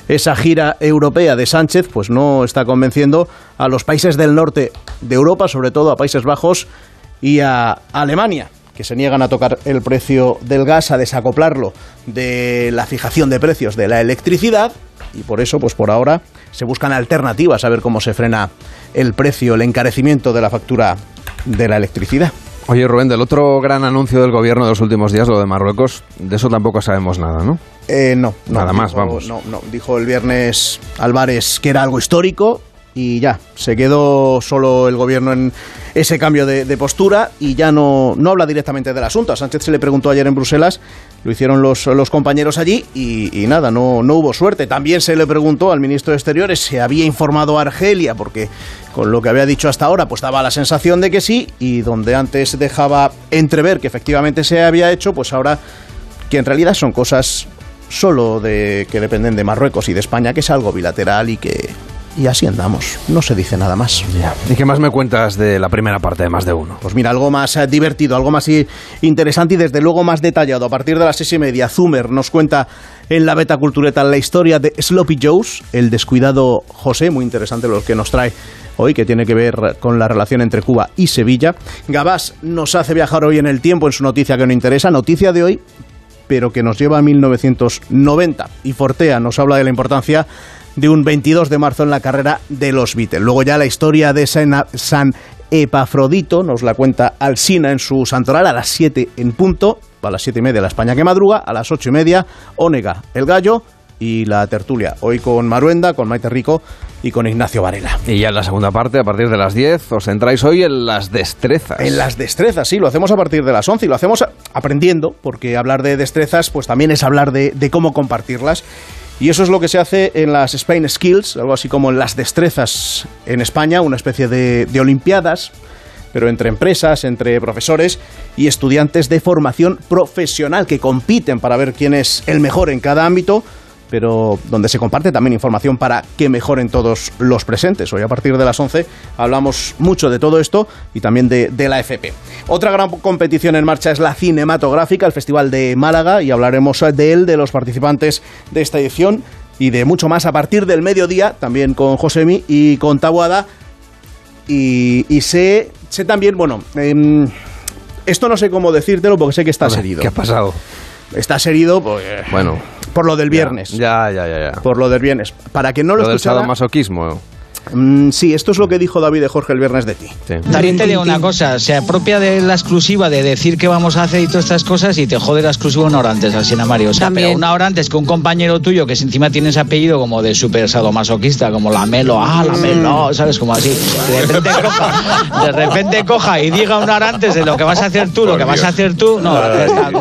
esa gira europea de Sánchez pues no está convenciendo a los países del norte de Europa, sobre todo a Países Bajos y a Alemania que se niegan a tocar el precio del gas, a desacoplarlo de la fijación de precios de la electricidad y por eso, pues por ahora, se buscan alternativas a ver cómo se frena el precio, el encarecimiento de la factura de la electricidad. Oye, Rubén, del otro gran anuncio del gobierno de los últimos días, lo de Marruecos, de eso tampoco sabemos nada, ¿no? Eh, no, no, Nada más, vamos. No, no, dijo el viernes Álvarez que era algo histórico y ya, se quedó solo el gobierno en ese cambio de, postura y ya no, no habla directamente del asunto. A Sánchez se le preguntó ayer en Bruselas, lo hicieron los, los compañeros allí y, y nada, no, no hubo suerte. También se le preguntó al ministro de Exteriores si había informado a Argelia, porque con lo que había dicho hasta ahora, pues daba la sensación de que sí, y donde antes dejaba entrever que efectivamente se había hecho, pues ahora que en realidad son cosas solo de que dependen de Marruecos y de España, que es algo bilateral y que y así andamos. No se dice nada más. ¿Y qué más me cuentas de la primera parte de más de uno? Pues mira, algo más eh, divertido, algo más i- interesante y desde luego más detallado. A partir de las seis y media, Zumer nos cuenta en la beta cultureta la historia de Sloppy Joe's, el descuidado José, muy interesante lo que nos trae hoy, que tiene que ver con la relación entre Cuba y Sevilla. Gabás nos hace viajar hoy en el tiempo en su noticia que nos interesa, noticia de hoy, pero que nos lleva a 1990. Y Fortea nos habla de la importancia de un 22 de marzo en la carrera de los Beatles. Luego ya la historia de San, Epafrodito nos la cuenta Alsina en su santoral a las 7 en punto, a las 7 y media la España que madruga, a las 8 y media Ónega, el gallo y la tertulia. Hoy con Maruenda, con Maite Rico y con Ignacio Varela. Y ya en la segunda parte, a partir de las 10, os centráis hoy en las destrezas. En las destrezas, sí, lo hacemos a partir de las 11 y lo hacemos aprendiendo, porque hablar de destrezas pues también es hablar de, de cómo compartirlas. Y eso es lo que se hace en las Spain Skills, algo así como en las destrezas en España, una especie de, de olimpiadas, pero entre empresas, entre profesores y estudiantes de formación profesional que compiten para ver quién es el mejor en cada ámbito pero donde se comparte también información para que mejoren todos los presentes. Hoy a partir de las 11 hablamos mucho de todo esto y también de, de la FP. Otra gran competición en marcha es la cinematográfica, el Festival de Málaga, y hablaremos de él, de los participantes de esta edición y de mucho más a partir del mediodía, también con Josemi y con Tabuada. Y, y sé, sé también, bueno, em, esto no sé cómo decírtelo porque sé que está A ver, serido. ¿Qué ha pasado? Está serido pues, Bueno, por lo del viernes. ya, ya, ya, ya. Por lo del viernes. Para que no lo, Lo del escuchara, sadomasoquismo. Mm, sí, esto es lo que dijo David de Jorge el viernes de ti. También te digo una cosa, se apropia de la exclusiva de decir qué vamos a hacer y todas estas cosas y te jode la exclusiva una hora antes, Alsina Mario. O sea, pero una hora antes que un compañero tuyo que encima tiene ese apellido como de super sadomasoquista, como la Melo, ah, la Melo, ¿sabes? Como así. De repente *laughs* coja, de repente coja y diga una hora antes de lo que vas a hacer tú, lo que vas a hacer tú, no,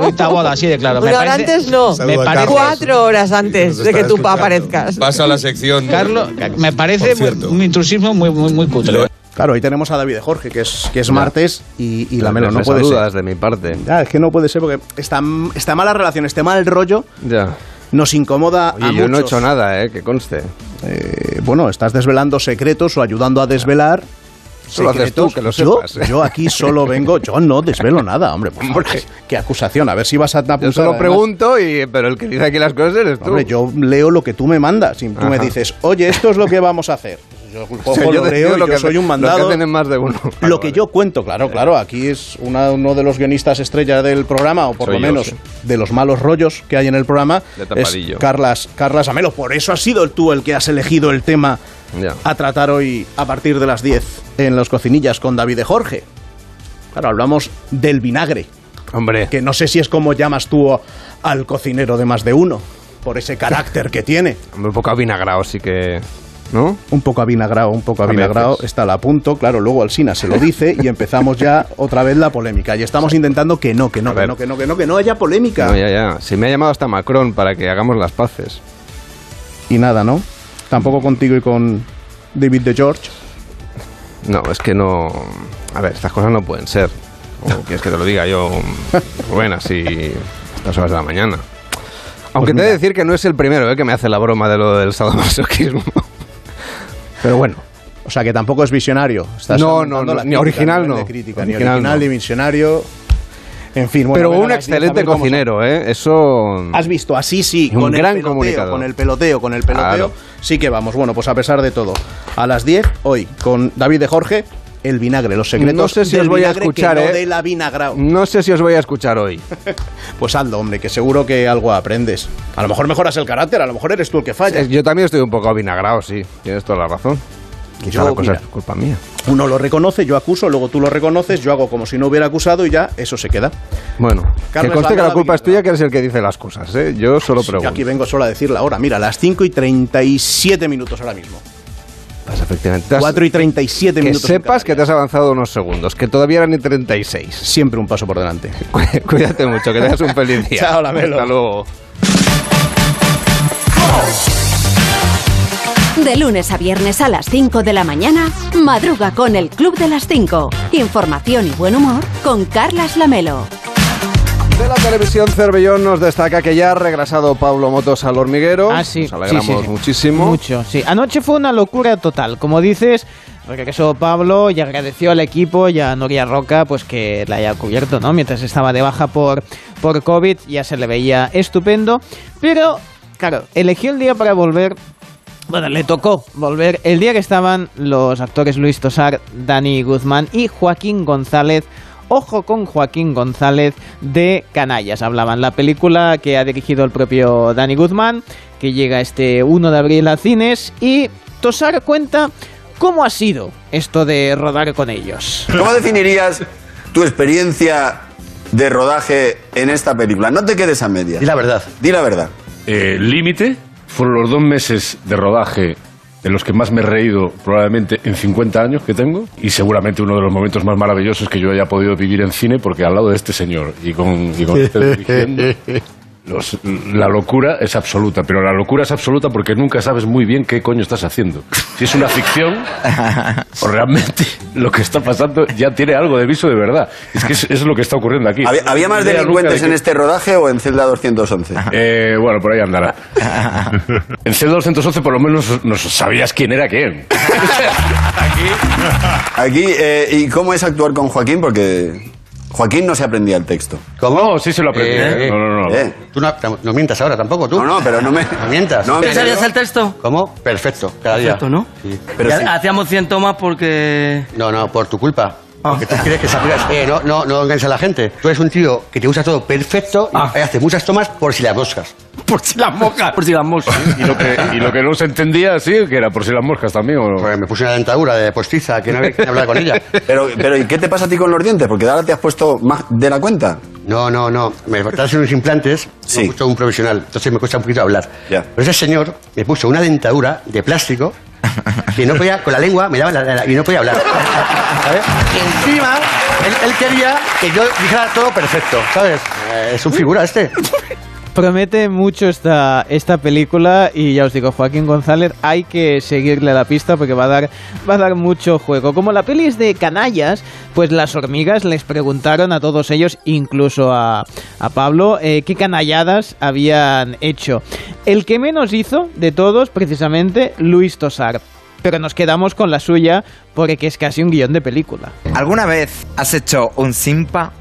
esta boda así de claro. Me Una hora parece- antes no, me parece- cuatro horas antes de que tú aparezcas. Pasa a la sección. Carlos, me parece muy- un intrusismo muy, muy, muy cutre. Claro, ahí tenemos a David Jorge, que es, que es martes y, y la Melo. No puede ser. de mi parte. Ya, es que no puede ser porque está, está mala relación, este mal rollo. Ya. Nos incomoda Oye, a yo no he hecho nada, ¿eh? Que conste. Eh, bueno, estás desvelando secretos o ayudando a desvelar. Eso lo haces tú, que lo Yo- sepas, ¿eh? Yo, aquí solo *laughs* vengo, yo no desvelo nada, hombre. por favor, qué, *laughs* qué acusación, a ver si vas a apuntar. Yo solo además- pregunto, y, pero el que dice aquí las cosas eres tú. Hombre, yo leo lo que tú me mandas y tú me dices, oye, esto es lo que vamos a hacer. Yo cojo, *laughs* O sea, yo lo lo yo que soy un lo que mandado. hacen en más de uno. *laughs* Lo que yo cuento, claro, claro. Aquí es una- uno de los guionistas estrella del programa, o por Soy lo yo, menos sí. de los malos rollos que hay en el programa. De es. Carlas, Carlas Amelo. Por eso has sido tú el que has elegido el tema Ya. a tratar hoy a partir de las 10 en Los Cocinillas con David de Jorge. Claro, hablamos del vinagre. Hombre. Que no sé si es como llamas tú al cocinero de más de uno, por ese carácter que tiene. Hombre, un poco avinagrado, sí que. ¿No? Un poco avinagrado, un poco A avinagrado, veces. está a punto, claro, luego Alsina se lo dice y empezamos ya otra vez la polémica. Y estamos intentando que no, que no, que no, que no, que no, que no haya polémica. No, ya, ya. Si me ha llamado hasta Macron para que hagamos las paces. Y nada, ¿no? Tampoco contigo y con David de George. No, es que no. A ver, estas cosas no pueden ser. O *laughs* quieres que te lo diga yo, Rubén, así. a estas horas de la mañana. Aunque te he de decir que no es el primero eh, que me hace la broma de lo del sadomasoquismo. Pero bueno. O sea, que tampoco es visionario. Estás No, no, no, la ni crítica, original no. crítica, ni Original original no. ni visionario. En fin, bueno. Pero un las 10 a excelente ver cómo son. cocinero, ¿eh? Eso. Has visto, así sí, Un con gran el peloteo, comunicador. con el peloteo, con el peloteo, Claro. sí que vamos. Bueno, pues a pesar de todo, a las 10 hoy con David de Jorge, el vinagre, los secretos No sé si del os voy a escuchar, que no ¿eh? de la vinagrao. No sé si os voy a escuchar hoy. *laughs* Pues hazlo, hombre, que seguro que algo aprendes. A lo mejor mejoras el carácter, a lo mejor eres tú el que falla. Yo también estoy un poco avinagrado, sí. Tienes toda la razón. Quizá Yo, la cosa mira. es culpa mía. Uno lo reconoce, yo acuso, luego tú lo reconoces, yo hago como si no hubiera acusado y ya eso se queda. Bueno, Carlos que conste que la culpa es tuya, que eres el que dice las cosas, ¿eh? Yo solo Yo pregunto. aquí vengo solo a decir la hora. Mira, las 5 y 37 minutos ahora mismo. Pues efectivamente. te has- 4 y 37 que minutos. sepas que te has avanzado unos segundos, que todavía eran ni 36. Siempre un paso por delante. *laughs* Cuídate mucho, que tengas un feliz día. Chao, Lamelo. Hasta luego. De lunes a viernes a las 5 de la mañana, madruga con el Club de las 5. Información y buen humor con Carlas Lamelo. De la televisión Cervellón nos destaca que ya ha regresado Pablo Motos al hormiguero. Ah, sí. Nos alegramos sí, sí, sí. muchísimo. Mucho, sí. Anoche fue una locura total. Como dices, regresó Pablo y agradeció al equipo y a Nuria Roca pues que la haya cubierto, ¿no? Mientras estaba de baja por, por COVID, ya se le veía estupendo. Pero, claro, eligió el día para volver bueno, le tocó volver el día que estaban los actores Luis Tosar, Dani Guzmán y Joaquín González. Ojo con Joaquín González de Canallas. Hablaban la película que ha dirigido el propio Dani Guzmán, que llega este 1 de abril a cines. Y Tosar cuenta cómo ha sido esto de rodar con ellos. ¿Cómo definirías tu experiencia de rodaje en esta película? No te quedes a medias. Di la verdad. Di la verdad. Eh, Límite fueron los dos meses de rodaje de los que más me he reído probablemente en 50 años que tengo y seguramente uno de los momentos más maravillosos que yo haya podido vivir en cine porque al lado de este señor y con, este dirigiendo, los- la locura es absoluta, pero la locura es absoluta porque nunca sabes muy bien qué coño estás haciendo. Si es una ficción o realmente lo que está pasando ya tiene algo de viso de verdad. Es que es, es lo que está ocurriendo aquí. ¿Había, había más delincuentes de en que- este rodaje o en celda 211? eh, bueno, por ahí andará. *laughs* En Celda 211 por lo menos nos sabías quién era quién. *laughs* Aquí, eh, ¿y cómo es actuar con Joaquín? Porque Joaquín no se aprendía el texto. ¿Cómo? Sí se lo aprendí. Eh, ¿eh? No, no, no. Eh. Tú no, no mientas ahora tampoco, tú. No, no, pero no me... No mientas. No me- ¿Te sabías el texto? ¿Cómo? Perfecto, cada día. Perfecto, ¿no? Sí. Pero sí. Hacíamos 100 tomas porque... No, no, por tu culpa. Porque tú crees que. Eh, no, no, no engañes a la gente. Tú eres un tío que te usa todo perfecto y hace muchas tomas por si las moscas. Por si las moscas. Por si las moscas. Y lo que, y lo que no se entendía, sí, que era por si las moscas también. ¿o no? Pues me puse una dentadura de postiza, que no había que hablar con ella. Pero, pero ¿y qué te pasa a ti con los dientes? Porque ahora te has puesto más de la cuenta. No, no, no. Me faltaban unos implantes, Sí. me puso un profesional, entonces me cuesta un poquito hablar. Ya. Pero ese señor me puso una dentadura de plástico que no podía, con la lengua, me daba la, la- y no podía hablar. ¿Sabes? Y encima, él, él quería que yo dijera todo perfecto, ¿sabes? Eh, es un figura este. Promete mucho esta, esta película y ya os digo, Joaquín González, hay que seguirle la pista porque va a dar, va a dar mucho juego. Como la peli es de canallas, pues las hormigas les preguntaron a todos ellos, incluso a, a Pablo, eh, qué canalladas habían hecho. El que menos hizo de todos, precisamente, Luis Tosar. Pero nos quedamos con la suya porque es casi un guion de película. ¿Alguna vez has hecho un simpa?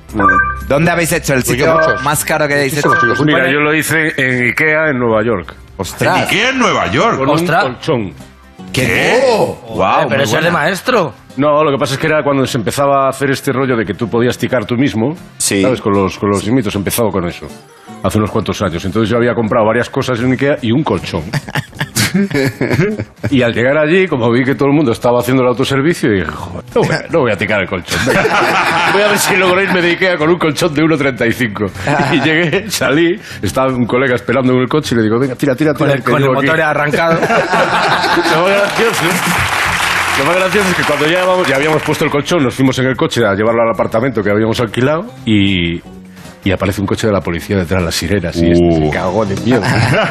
¿Dónde habéis hecho el Pues sitio más caro que habéis hecho? Mira, yo lo hice en Ikea en Nueva York. Ostras. ¿En Ikea en Nueva York? Con Ostras. un colchón. ¿Qué? Guau, pero muy eso es de maestro. No, lo que pasa es que era cuando se empezaba a hacer este rollo de que tú podías ticar tú mismo. Sí. ¿Sabes? Con los, con los imitos, empezado con eso. Hace unos cuantos años. Entonces yo había comprado varias cosas en Ikea y un colchón. *laughs* *laughs* y al llegar allí, como vi que todo el mundo estaba haciendo el autoservicio, dije, joder, no voy a, no voy a ticar el colchón. *laughs* voy a ver si logro irme de Ikea con un colchón de 1,35. y llegué, salí, estaba un colega esperando en el coche y le digo, venga, tira, tira, Con tira. el, con el llevo aquí". motor arrancado. *laughs* Lo más gracioso. Lo más gracioso es que cuando ya, ya habíamos puesto el colchón, nos fuimos en el coche a llevarlo al apartamento que habíamos alquilado y, y aparece un coche de la policía detrás de las sirenas y este se cagó de miedo.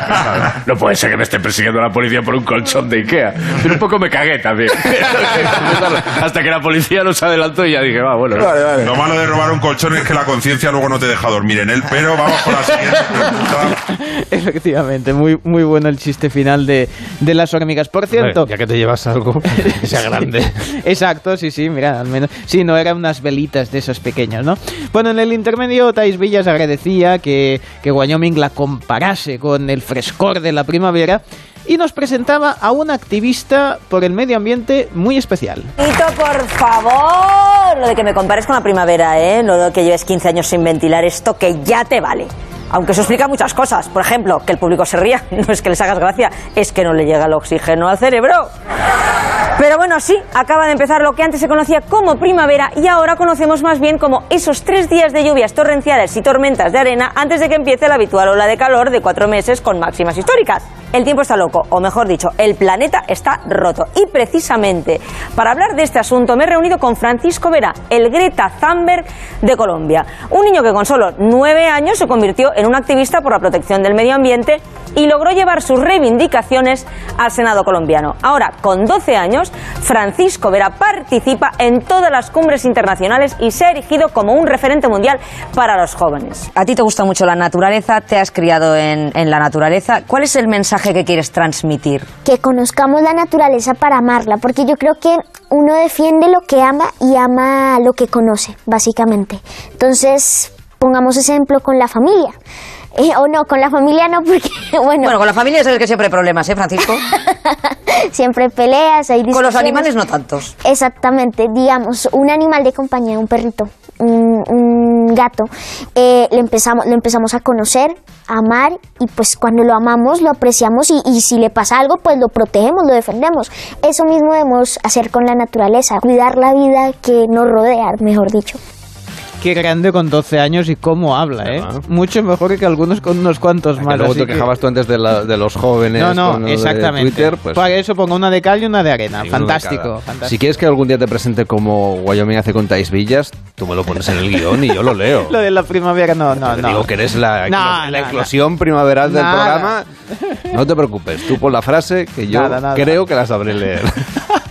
*laughs* no puede ser que me esté persiguiendo la policía por un colchón de Ikea. Pero un poco me cagué también. *laughs* Hasta que la policía nos adelantó y ya dije, va, bueno. Lo malo de robar un colchón es que la conciencia luego no te deja dormir en él, pero vamos con la siguiente pregunta. *laughs* Efectivamente, muy, muy bueno el chiste final de, de las hormigas. Por cierto... Ya que te llevas algo que sea grande. Exacto, sí, sí, mira, al menos. Sí, no eran unas velitas de esos pequeños, ¿no? Bueno, en el intermedio, Thais Villas agradecía que, que Wyoming la comparase con el frescor de la primavera y nos presentaba a una activista por el medio ambiente muy especial. Tito, por favor. Lo de que me compares con la primavera, ¿eh? Lo de que lleves 15 años sin ventilar esto, que ya te vale. Aunque eso explica muchas cosas. Por ejemplo, que el público se ría. *laughs* No es que les hagas gracia, es que no le llega el oxígeno al cerebro. Pero bueno, sí, acaba de empezar lo que antes se conocía como primavera y ahora conocemos más bien como esos tres días de lluvias torrenciales y tormentas de arena antes de que empiece la habitual ola de calor de cuatro meses con máximas históricas. El tiempo está loco, o mejor dicho, el planeta está roto. Y precisamente para hablar de este asunto me he reunido con Francisco Vera, el Greta Thunberg de Colombia. Un niño que con solo nueve años se convirtió en un activista por la protección del medio ambiente y logró llevar sus reivindicaciones al Senado colombiano. Ahora, con 12 años, Francisco Vera participa en todas las cumbres internacionales y se ha erigido como un referente mundial para los jóvenes. A ti te gusta mucho la naturaleza, te has criado en, en la naturaleza. ¿Cuál es el mensaje que quieres transmitir? que conozcamos la naturaleza para amarla, porque yo creo que uno defiende lo que ama y ama lo que conoce, básicamente. Entonces, pongamos ejemplo con la familia. Eh, o no, con la familia no, porque, *laughs* bueno... Bueno, con la familia sabes que siempre hay problemas, ¿eh, Francisco? *laughs* siempre peleas, hay Con los discusiones. animales no tantos. Exactamente, digamos, un animal de compañía, un perrito, un, un gato, eh, le empezamos, lo empezamos a conocer, a amar y pues cuando lo amamos lo apreciamos y, y si le pasa algo pues lo protegemos, lo defendemos. Eso mismo debemos hacer con la naturaleza, cuidar la vida que nos rodea, mejor dicho. Qué grande con 12 años y cómo habla, ¿eh? Mucho mejor que algunos con unos cuantos más. luego te que- quejabas tú antes de, la- de los jóvenes. No, no, con lo de exactamente. Twitter, pues, Para eso pongo una de cal y una de arena. de Fantástico. Si quieres que algún día te presente como Wyoming hace con Tais Villas, tú me lo pones en el guion y yo lo leo. *laughs* Lo de la primavera, no, no, Te no. Digo que eres la, No, la no, eclosión primaveral del Nada. programa. No te preocupes, tú pon la frase que yo Nada, nada. creo que la sabré leer. *laughs*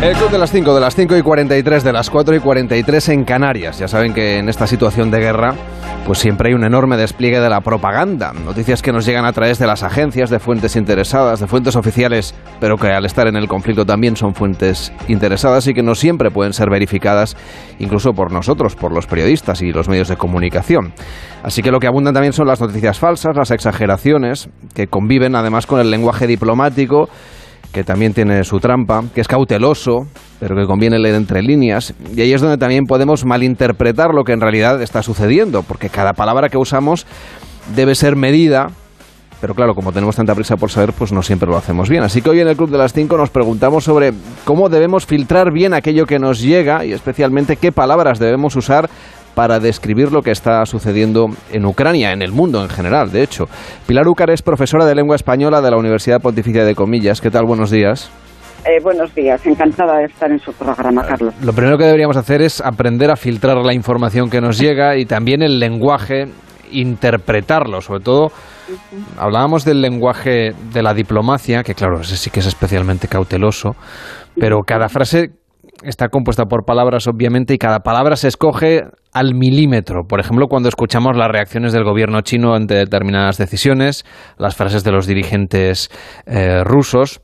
El club de las 5, de las 5 y 43, de las 4 y 43 en Canarias. Ya saben que en esta situación de guerra, pues siempre hay un enorme despliegue de la propaganda. Noticias que nos llegan a través de las agencias, de fuentes interesadas, de fuentes oficiales, pero que al estar en el conflicto también son fuentes interesadas y que no siempre pueden ser verificadas, incluso por nosotros, por los periodistas y los medios de comunicación. Así que lo que abundan también son las noticias falsas, las exageraciones, que conviven además con el lenguaje diplomático que también tiene su trampa, que es cauteloso, pero que conviene leer entre líneas. Y ahí es donde también podemos malinterpretar lo que en realidad está sucediendo, porque cada palabra que usamos debe ser medida. Pero claro, como tenemos tanta prisa por saber, pues no siempre lo hacemos bien. Así que hoy en el Club de las 5 nos preguntamos sobre cómo debemos filtrar bien aquello que nos llega y especialmente qué palabras debemos usar para describir lo que está sucediendo en Ucrania, en el mundo en general, de hecho. Pilar Ucar es profesora de lengua española de la Universidad Pontificia de Comillas. ¿Qué tal? Buenos días. Eh, buenos días, encantada de estar en su programa, Carlos. Lo primero que deberíamos hacer es aprender a filtrar la información que nos llega y también el lenguaje, interpretarlo, sobre todo. Hablábamos del lenguaje de la diplomacia, que claro, ese sí que es especialmente cauteloso, pero cada frase está compuesta por palabras, obviamente, y cada palabra se escoge al milímetro. Por ejemplo, cuando escuchamos las reacciones del gobierno chino ante determinadas decisiones, las frases de los dirigentes eh, rusos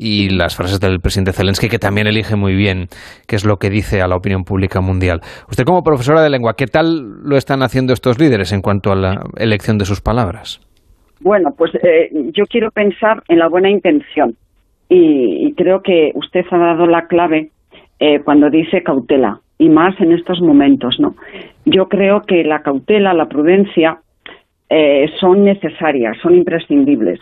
y las frases del presidente Zelensky, que también elige muy bien qué es lo que dice a la opinión pública mundial. Usted, como profesora de lengua, ¿qué tal lo están haciendo estos líderes en cuanto a la elección de sus palabras? Bueno, pues eh, yo quiero pensar en la buena intención y, y creo que usted ha dado la clave eh, cuando dice cautela, y más en estos momentos, ¿no? Yo creo que la cautela, la prudencia, eh, son necesarias, son imprescindibles.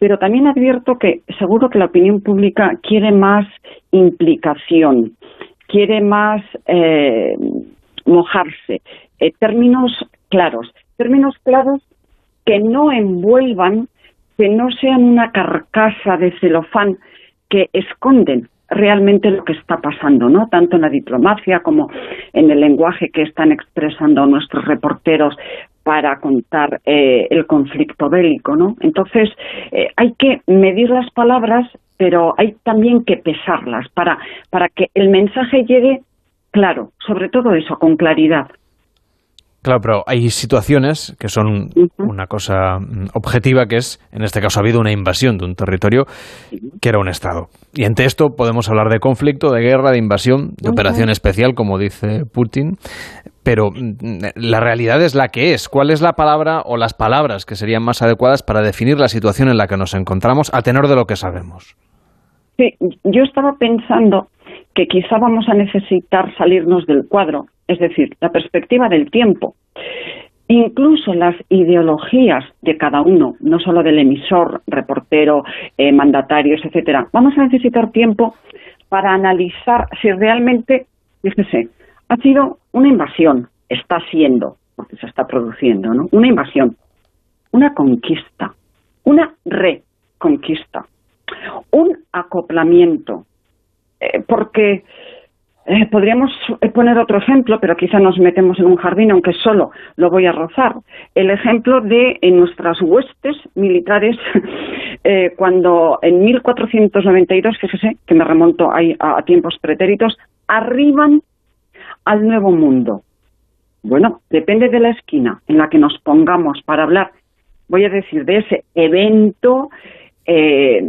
Pero también advierto que seguro que la opinión pública quiere más implicación, quiere más eh, mojarse, términos claros, términos claros que no envuelvan, que no sean una carcasa de celofán que esconden realmente lo que está pasando, ¿no? Tanto en la diplomacia como en el lenguaje que están expresando nuestros reporteros para contar eh, el conflicto bélico, ¿no? Entonces eh, hay que medir las palabras, pero hay también que pesarlas para para que el mensaje llegue claro, sobre todo eso, con claridad. Claro, pero hay situaciones que son una cosa mm, objetiva, que es, en este caso, ha habido una invasión de un territorio que era un Estado. Y ante esto podemos hablar de conflicto, de guerra, de invasión, de operación especial, como dice Putin. Pero mm, la realidad es la que es. ¿Cuál es la palabra o las palabras que serían más adecuadas para definir la situación en la que nos encontramos a tenor de lo que sabemos? Sí, yo estaba pensando que quizá vamos a necesitar salirnos del cuadro, es decir, la perspectiva del tiempo. Incluso las ideologías de cada uno, no solo del emisor, reportero, eh, mandatarios, etcétera, vamos a necesitar tiempo para analizar si realmente, fíjese, ha sido una invasión, está siendo, porque se está produciendo, ¿no? Una invasión, una conquista, una reconquista, un acoplamiento, eh, porque eh, podríamos poner otro ejemplo, pero quizá nos metemos en un jardín, aunque solo lo voy a rozar. El ejemplo de en nuestras huestes militares, *laughs* eh, cuando en 1492, fíjese que me remonto a, a tiempos pretéritos, arriban al Nuevo Mundo. Bueno, depende de la esquina en la que nos pongamos para hablar, voy a decir, de ese evento eh,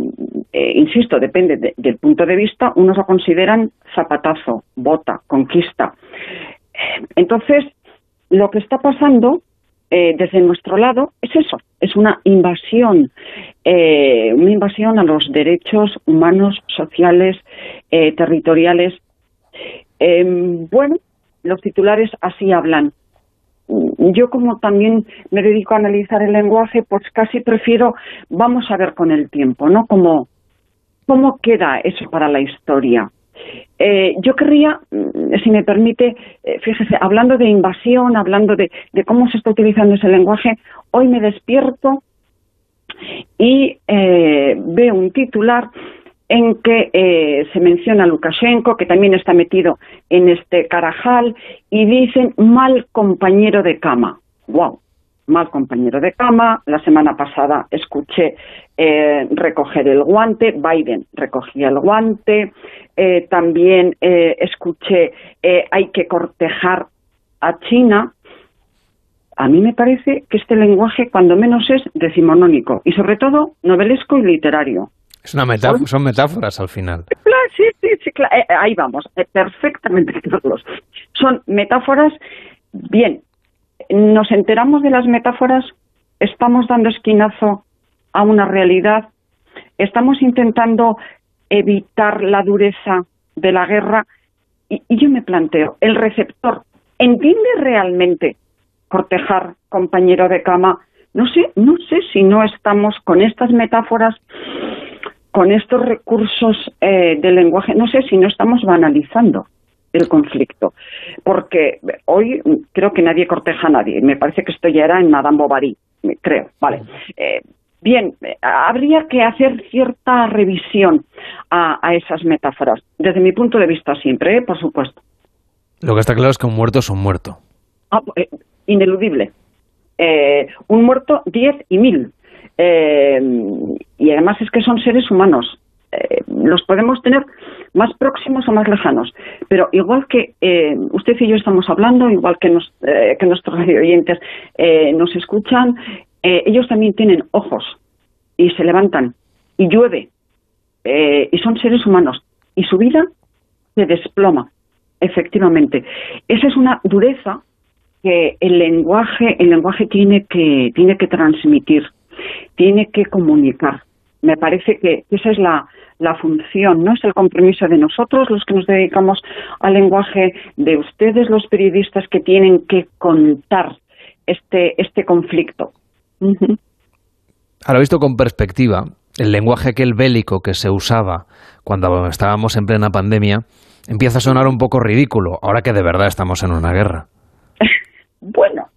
eh, insisto, depende del punto de vista, unos lo consideran zapatazo, bota, conquista. Entonces, lo que está pasando eh, desde nuestro lado es eso, es una invasión, una invasión a los derechos humanos, sociales, territoriales. bueno, los titulares así hablan yo como también me dedico a analizar el lenguaje, pues casi prefiero, vamos a ver con el tiempo, ¿no? Como, ¿Cómo queda eso para la historia? Eh, yo querría, mm, si me permite, eh, fíjese, hablando de invasión, hablando de, cómo se está utilizando ese lenguaje, hoy me despierto y eh, veo un titular en que eh, se menciona a Lukashenko, que también está metido en este carajal, y dicen mal compañero de cama. ¡Wow! Mal compañero de cama. La semana pasada escuché eh, recoger el guante, Biden recogía el guante. Eh, también escuché hay que cortejar a China. A mí me parece que este lenguaje, cuando menos, es decimonónico y, sobre todo, novelesco y literario es una metáfora, son metáforas al final. Sí, sí, sí, eh, eh, ahí vamos, eh, perfectamente, *laughs* Carlos. Son metáforas, bien, nos enteramos de las metáforas, estamos dando esquinazo a una realidad. estamos intentando evitar la dureza de la guerra y, y yo me planteo, ¿el receptor entiende realmente cortejar compañero de cama? No sé, no sé si no estamos con estas metáforas, con estos recursos eh, del lenguaje, no sé si no estamos banalizando el conflicto, porque hoy creo que nadie corteja a nadie. Me parece que esto ya era en Madame Bovary, creo, vale. Eh, bien, habría que hacer cierta revisión a, a esas metáforas, desde mi punto de vista siempre, ¿eh? por supuesto. Lo que está claro es que un muerto es un muerto. Ah, eh, ineludible. Un muerto, diez y mil. Eh, y además es que son seres humanos. Eh, los podemos tener más próximos o más lejanos. Pero igual que eh, usted y yo estamos hablando, igual que, nos, eh, que nuestros *laughs* oyentes eh, nos escuchan, ellos también tienen ojos y se levantan y llueve y son seres humanos y su vida se desploma, efectivamente. Esa es una dureza que el lenguaje, el lenguaje tiene que, tiene que transmitir, tiene que comunicar. Me parece que esa es la, la función, no es el compromiso de nosotros, los que nos dedicamos al lenguaje, de ustedes, los periodistas, que tienen que contar este, este conflicto. Ahora visto con perspectiva, el lenguaje aquel bélico que se usaba cuando estábamos en plena pandemia empieza a sonar un poco ridículo, ahora que de verdad estamos en una guerra. *laughs* Bueno.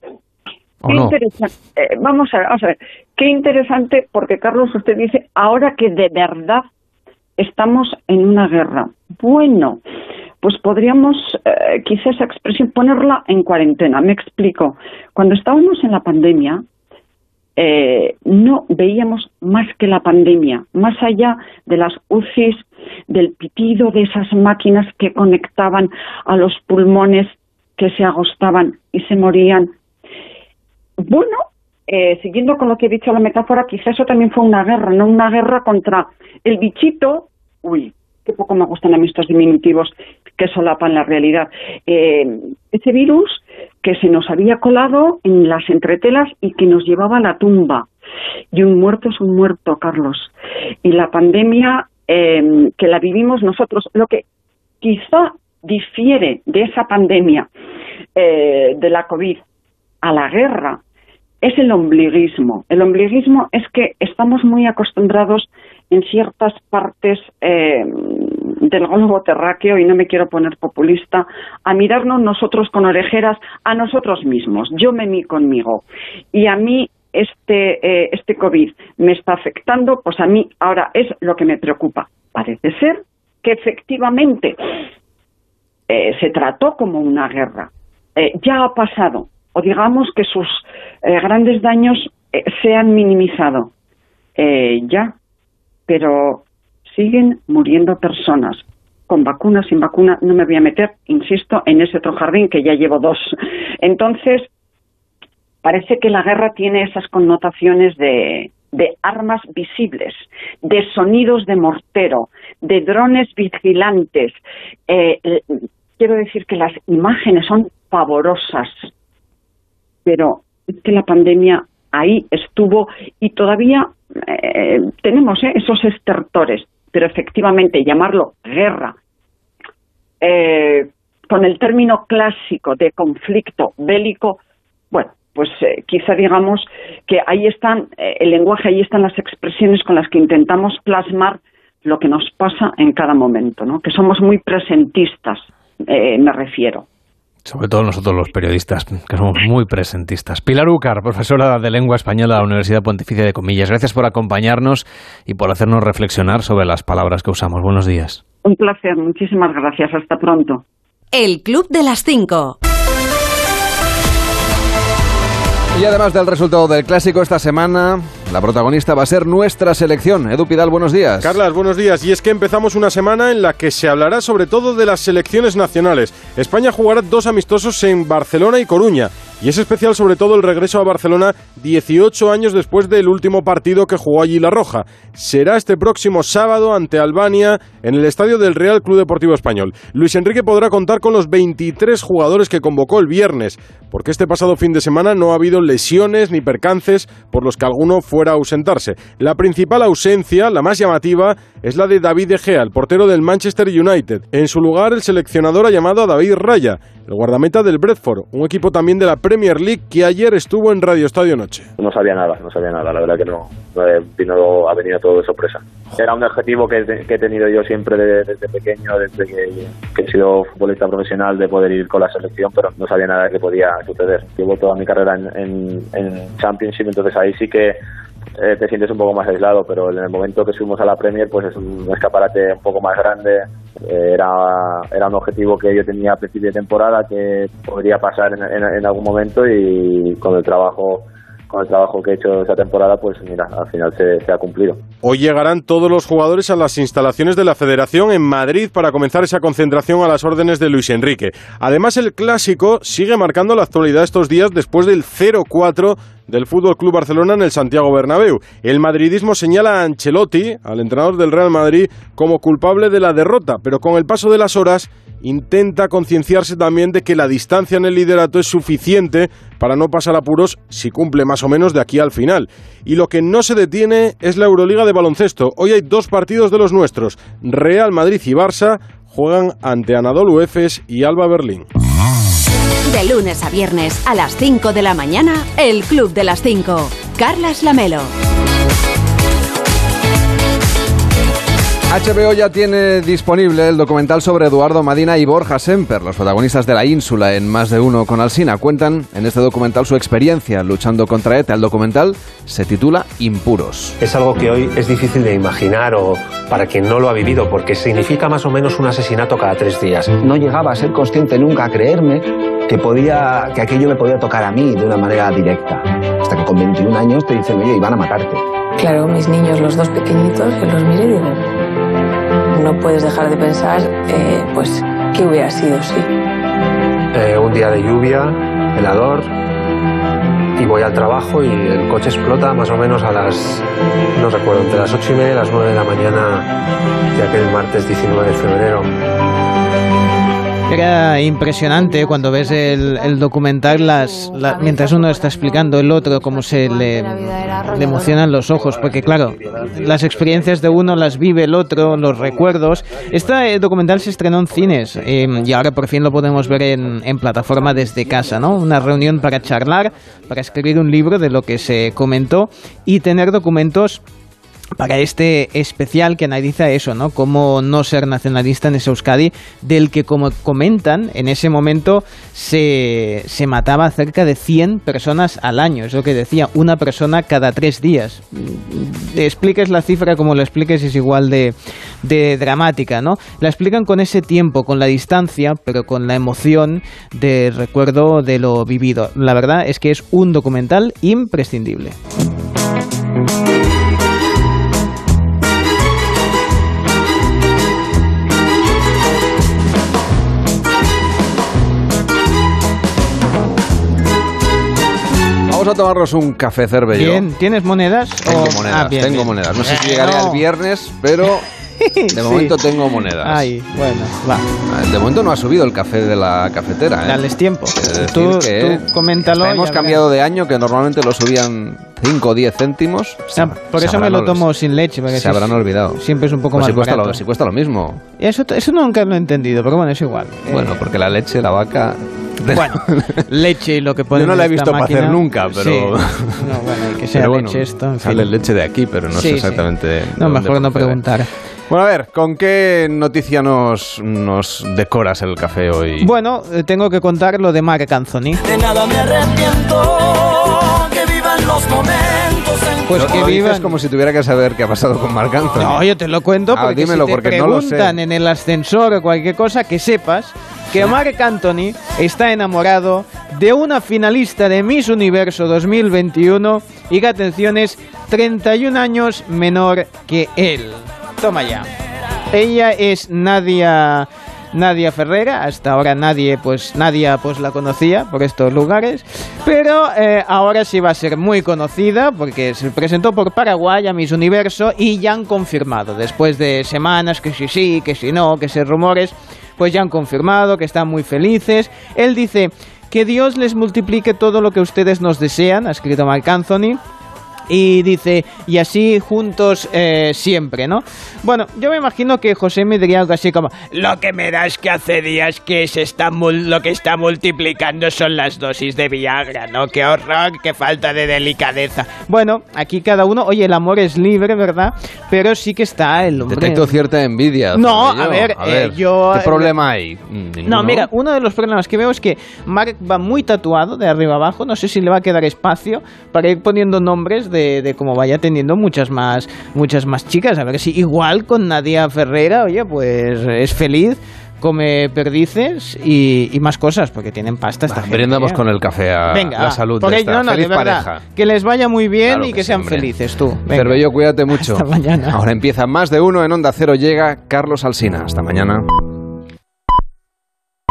Eh, vamos, a, vamos a ver, qué interesante, porque Carlos, usted dice, ahora que de verdad estamos en una guerra. Bueno, pues podríamos eh, quizá esa expresión ponerla en cuarentena. Me explico. Cuando estábamos en la pandemia, eh, no veíamos más que la pandemia, más allá de las UCIs, del pitido de esas máquinas que conectaban a los pulmones que se agostaban y se morían. Bueno, eh, siguiendo con lo que he dicho la metáfora, quizá eso también fue una guerra, no una guerra contra el bichito. Uy, qué poco me gustan a mí estos diminutivos que solapan la realidad. Eh, ese virus que se nos había colado en las entretelas y que nos llevaba a la tumba. Y un muerto es un muerto, Carlos. Y la pandemia eh, que la vivimos nosotros, lo que quizá difiere de esa pandemia de la COVID a la guerra es el ombliguismo. El ombliguismo es que estamos muy acostumbrados en ciertas partes eh, del globo terráqueo, y no me quiero poner populista, a mirarnos nosotros con orejeras a nosotros mismos. Yo me mi conmigo. Y a mí este, eh, este COVID me está afectando, pues a mí ahora es lo que me preocupa. Parece ser que efectivamente eh, se trató como una guerra. Ya ha pasado, o digamos que sus eh, grandes daños eh, se han minimizado. Eh, ya, pero siguen muriendo personas. Con vacuna, sin vacuna, no me voy a meter, insisto, en ese otro jardín que ya llevo dos. Entonces, parece que la guerra tiene esas connotaciones de, armas visibles, de sonidos de mortero, de drones vigilantes. Eh, quiero decir que las imágenes son pavorosas, pero es que la pandemia ahí estuvo y todavía eh, tenemos eh, esos estertores, pero efectivamente llamarlo guerra eh, con el término clásico de conflicto bélico, bueno, pues eh, quizá digamos que ahí están el lenguaje, ahí están las expresiones con las que intentamos plasmar lo que nos pasa en cada momento, ¿no? Que somos muy presentistas, me refiero. Sobre todo nosotros los periodistas, que somos muy presentistas. Pilar Ucar, profesora de lengua española de la Universidad Pontificia de Comillas, gracias por acompañarnos y por hacernos reflexionar sobre las palabras que usamos. Buenos días. Un placer, muchísimas gracias, hasta pronto. El Club de las Cinco. Y además del resultado del clásico esta semana, la protagonista va a ser nuestra selección. Edu Pidal, buenos días. Carlas, buenos días. Y es que empezamos una semana en la que se hablará sobre todo de las selecciones nacionales. España jugará dos amistosos en Barcelona y Coruña. Y es especial sobre todo el regreso a Barcelona 18 años después del último partido que jugó allí La Roja. Será este próximo sábado ante Albania en el estadio del Real Club Deportivo Español. Luis Enrique podrá contar con los 23 jugadores que convocó el viernes, porque este pasado fin de semana no ha habido lesiones ni percances por los que alguno fuera a ausentarse. La principal ausencia, la más llamativa, es la de David De Gea, el portero del Manchester United. En su lugar, el seleccionador ha llamado a David Raya, el guardameta del Bradford, un equipo también de la Premier League que ayer estuvo en Radio Estadio Noche. No sabía nada, no sabía nada, la verdad que no, no vino, ha venido todo de sorpresa. Era un objetivo que, que he tenido yo siempre de- desde pequeño, desde que, que he sido futbolista profesional, de poder ir con la selección, pero no sabía nada que podía suceder. Llevo toda mi carrera en, en, en Championship, entonces ahí sí que eh, te sientes un poco más aislado, pero en el momento que subimos a la Premier, pues es un escaparate un poco más grande. Eh, era, era un objetivo que yo tenía a principio de temporada que podría pasar en, en- en algún momento y con el trabajo con el trabajo que he hecho esa temporada, pues mira, al final se, se ha cumplido. Hoy llegarán todos los jugadores a las instalaciones de la Federación en Madrid para comenzar esa concentración a las órdenes de Luis Enrique. Además, el clásico sigue marcando la actualidad estos días después del 0-4 del Fútbol Club Barcelona en el Santiago Bernabéu. El madridismo señala a Ancelotti, al entrenador del Real Madrid, como culpable de la derrota, pero con el paso de las horas intenta concienciarse también de que la distancia en el liderato es suficiente para no pasar apuros si cumple más o menos de aquí al final. Y lo que no se detiene es la Euroliga de baloncesto. Hoy hay dos partidos de los nuestros. Real Madrid y Barça juegan ante Anadolu Efes y Alba Berlín. De lunes a viernes a las 5 de la mañana, el Club de las 5. Carlas Lamelo. HBO ya tiene disponible el documental sobre Eduardo Madina y Borja Semper, los protagonistas de la ínsula en Más de Uno con Alsina. Cuentan en este documental su experiencia luchando contra ETA. El documental se titula Impuros. Es algo que hoy es difícil de imaginar o para quien no lo ha vivido, porque significa más o menos un asesinato cada tres días. No llegaba a ser consciente nunca a creerme que, podía, que aquello me podía tocar a mí de una manera directa. Hasta que con 21 años te dicen, oye, iban a matarte. Claro, mis niños, los dos pequeñitos, que los miré y digo, no puedes dejar de pensar, eh, pues, qué hubiera sido, sí. Eh, un día de lluvia, helador, y voy al trabajo y el coche explota más o menos a las, no recuerdo, entre las ocho y media y las nueve de la mañana de aquel martes 19 de febrero. Era impresionante cuando ves el, el documental, las, la- mientras uno está explicando el otro, cómo se le, emocionan los ojos, porque claro, las experiencias de uno las vive el otro, los recuerdos. Este documental se estrenó en cines eh, y ahora por fin lo podemos ver en, en plataforma desde casa, ¿no? Una reunión para charlar, para escribir un libro de lo que se comentó y tener documentos para este especial que analiza eso, ¿no? Cómo no ser nacionalista en ese Euskadi, del que, como comentan, en ese momento se, se mataba cerca de 100 personas al año. Es lo que decía, una persona cada tres días. Mm, Expliques la cifra como lo expliques, es igual de, de dramática, ¿no? La explican con ese tiempo, con la distancia, pero con la emoción de recuerdo de lo vivido. La verdad es que es un documental imprescindible. Vamos a tomarnos un café cervello. Bien, ¿tienes monedas? Tengo O- monedas, Ah, bien, tengo bien. monedas. No sé si Eh, llegaré no. el viernes, pero *laughs* de Sí. momento tengo monedas. Ay, bueno, va. De momento no ha subido el café de la cafetera. ¿eh? Dales tiempo. Tú- que tú coméntalo hemos cambiado de año, que normalmente lo subían 5 o 10 céntimos. Ah, por eso me lo tomo sin leche. porque Se habrán es- olvidado. Siempre es un poco Pues más si cuesta, barato. lo, si cuesta lo mismo. Eso, eso nunca lo he entendido, pero bueno, es igual. Bueno, porque la leche, la vaca... Bueno, leche y lo que pone Yo no la he visto para hacer nunca, pero... Sí. No, bueno, que *laughs* sea Pero bueno, leche esto, en fin. Sale leche de aquí, pero no Sí, sé sí. exactamente... de No, dónde mejor no preguntar. Bueno, a ver, ¿con qué noticia nos, nos decoras el café hoy? Bueno, eh, tengo que contar lo de Marc Anthony. De nada me arrepiento, que vivan los momentos en Pues que vivan. como si tuviera que saber qué ha pasado con Marc Anthony. No, yo te lo cuento Ah, porque dímelo, si te porque no lo sé. preguntan en el ascensor o cualquier cosa, que sepas que Marc Anthony está enamorado de una finalista de Miss Universo 2021 y que atención es 31 años menor que él. Toma ya. Ella es Nadia Nadia Ferrera. Hasta ahora nadie, pues, Nadia, pues la conocía por estos lugares. Pero eh, ahora sí va a ser muy conocida porque se presentó por Paraguay a Miss Universo y ya han confirmado, después de semanas que sí sí, que sí no, que se rumores, pues ya han confirmado que están muy felices. Él dice que Dios les multiplique todo lo que ustedes nos desean, ha escrito Mark Anthony. Y dice, y así juntos eh, siempre, ¿no? Bueno, yo me imagino que José me diría algo así como, lo que me da es que hace días que se está lo que está multiplicando son las dosis de Viagra, ¿no? Qué horror, qué falta de delicadeza. Bueno, aquí cada uno, oye, el amor es libre, ¿verdad? Pero sí que está el hombre... Detecto cierta envidia. No, Zorrillo. a ver, eh, yo- ¿Qué problema hay? Mm, No, ninguno. mira, uno de los problemas que veo es que Mark va muy tatuado de arriba abajo. No sé si le va a quedar espacio para ir poniendo nombres de, de cómo vaya teniendo muchas más, muchas más chicas. A ver si igual con Nadia Ferrera, oye, pues es feliz, come perdices y, y más cosas, porque tienen pasta esta gente, Brindamos ¿eh? con el café a Venga, la salud de esta no, no, feliz de verdad, pareja. Que les vaya muy bien Claro y que sean hombre. felices tú. Cervello, cuídate mucho. Hasta mañana. Ahora empieza más de uno en Onda Cero. Llega Carlos Alsina. Hasta mañana.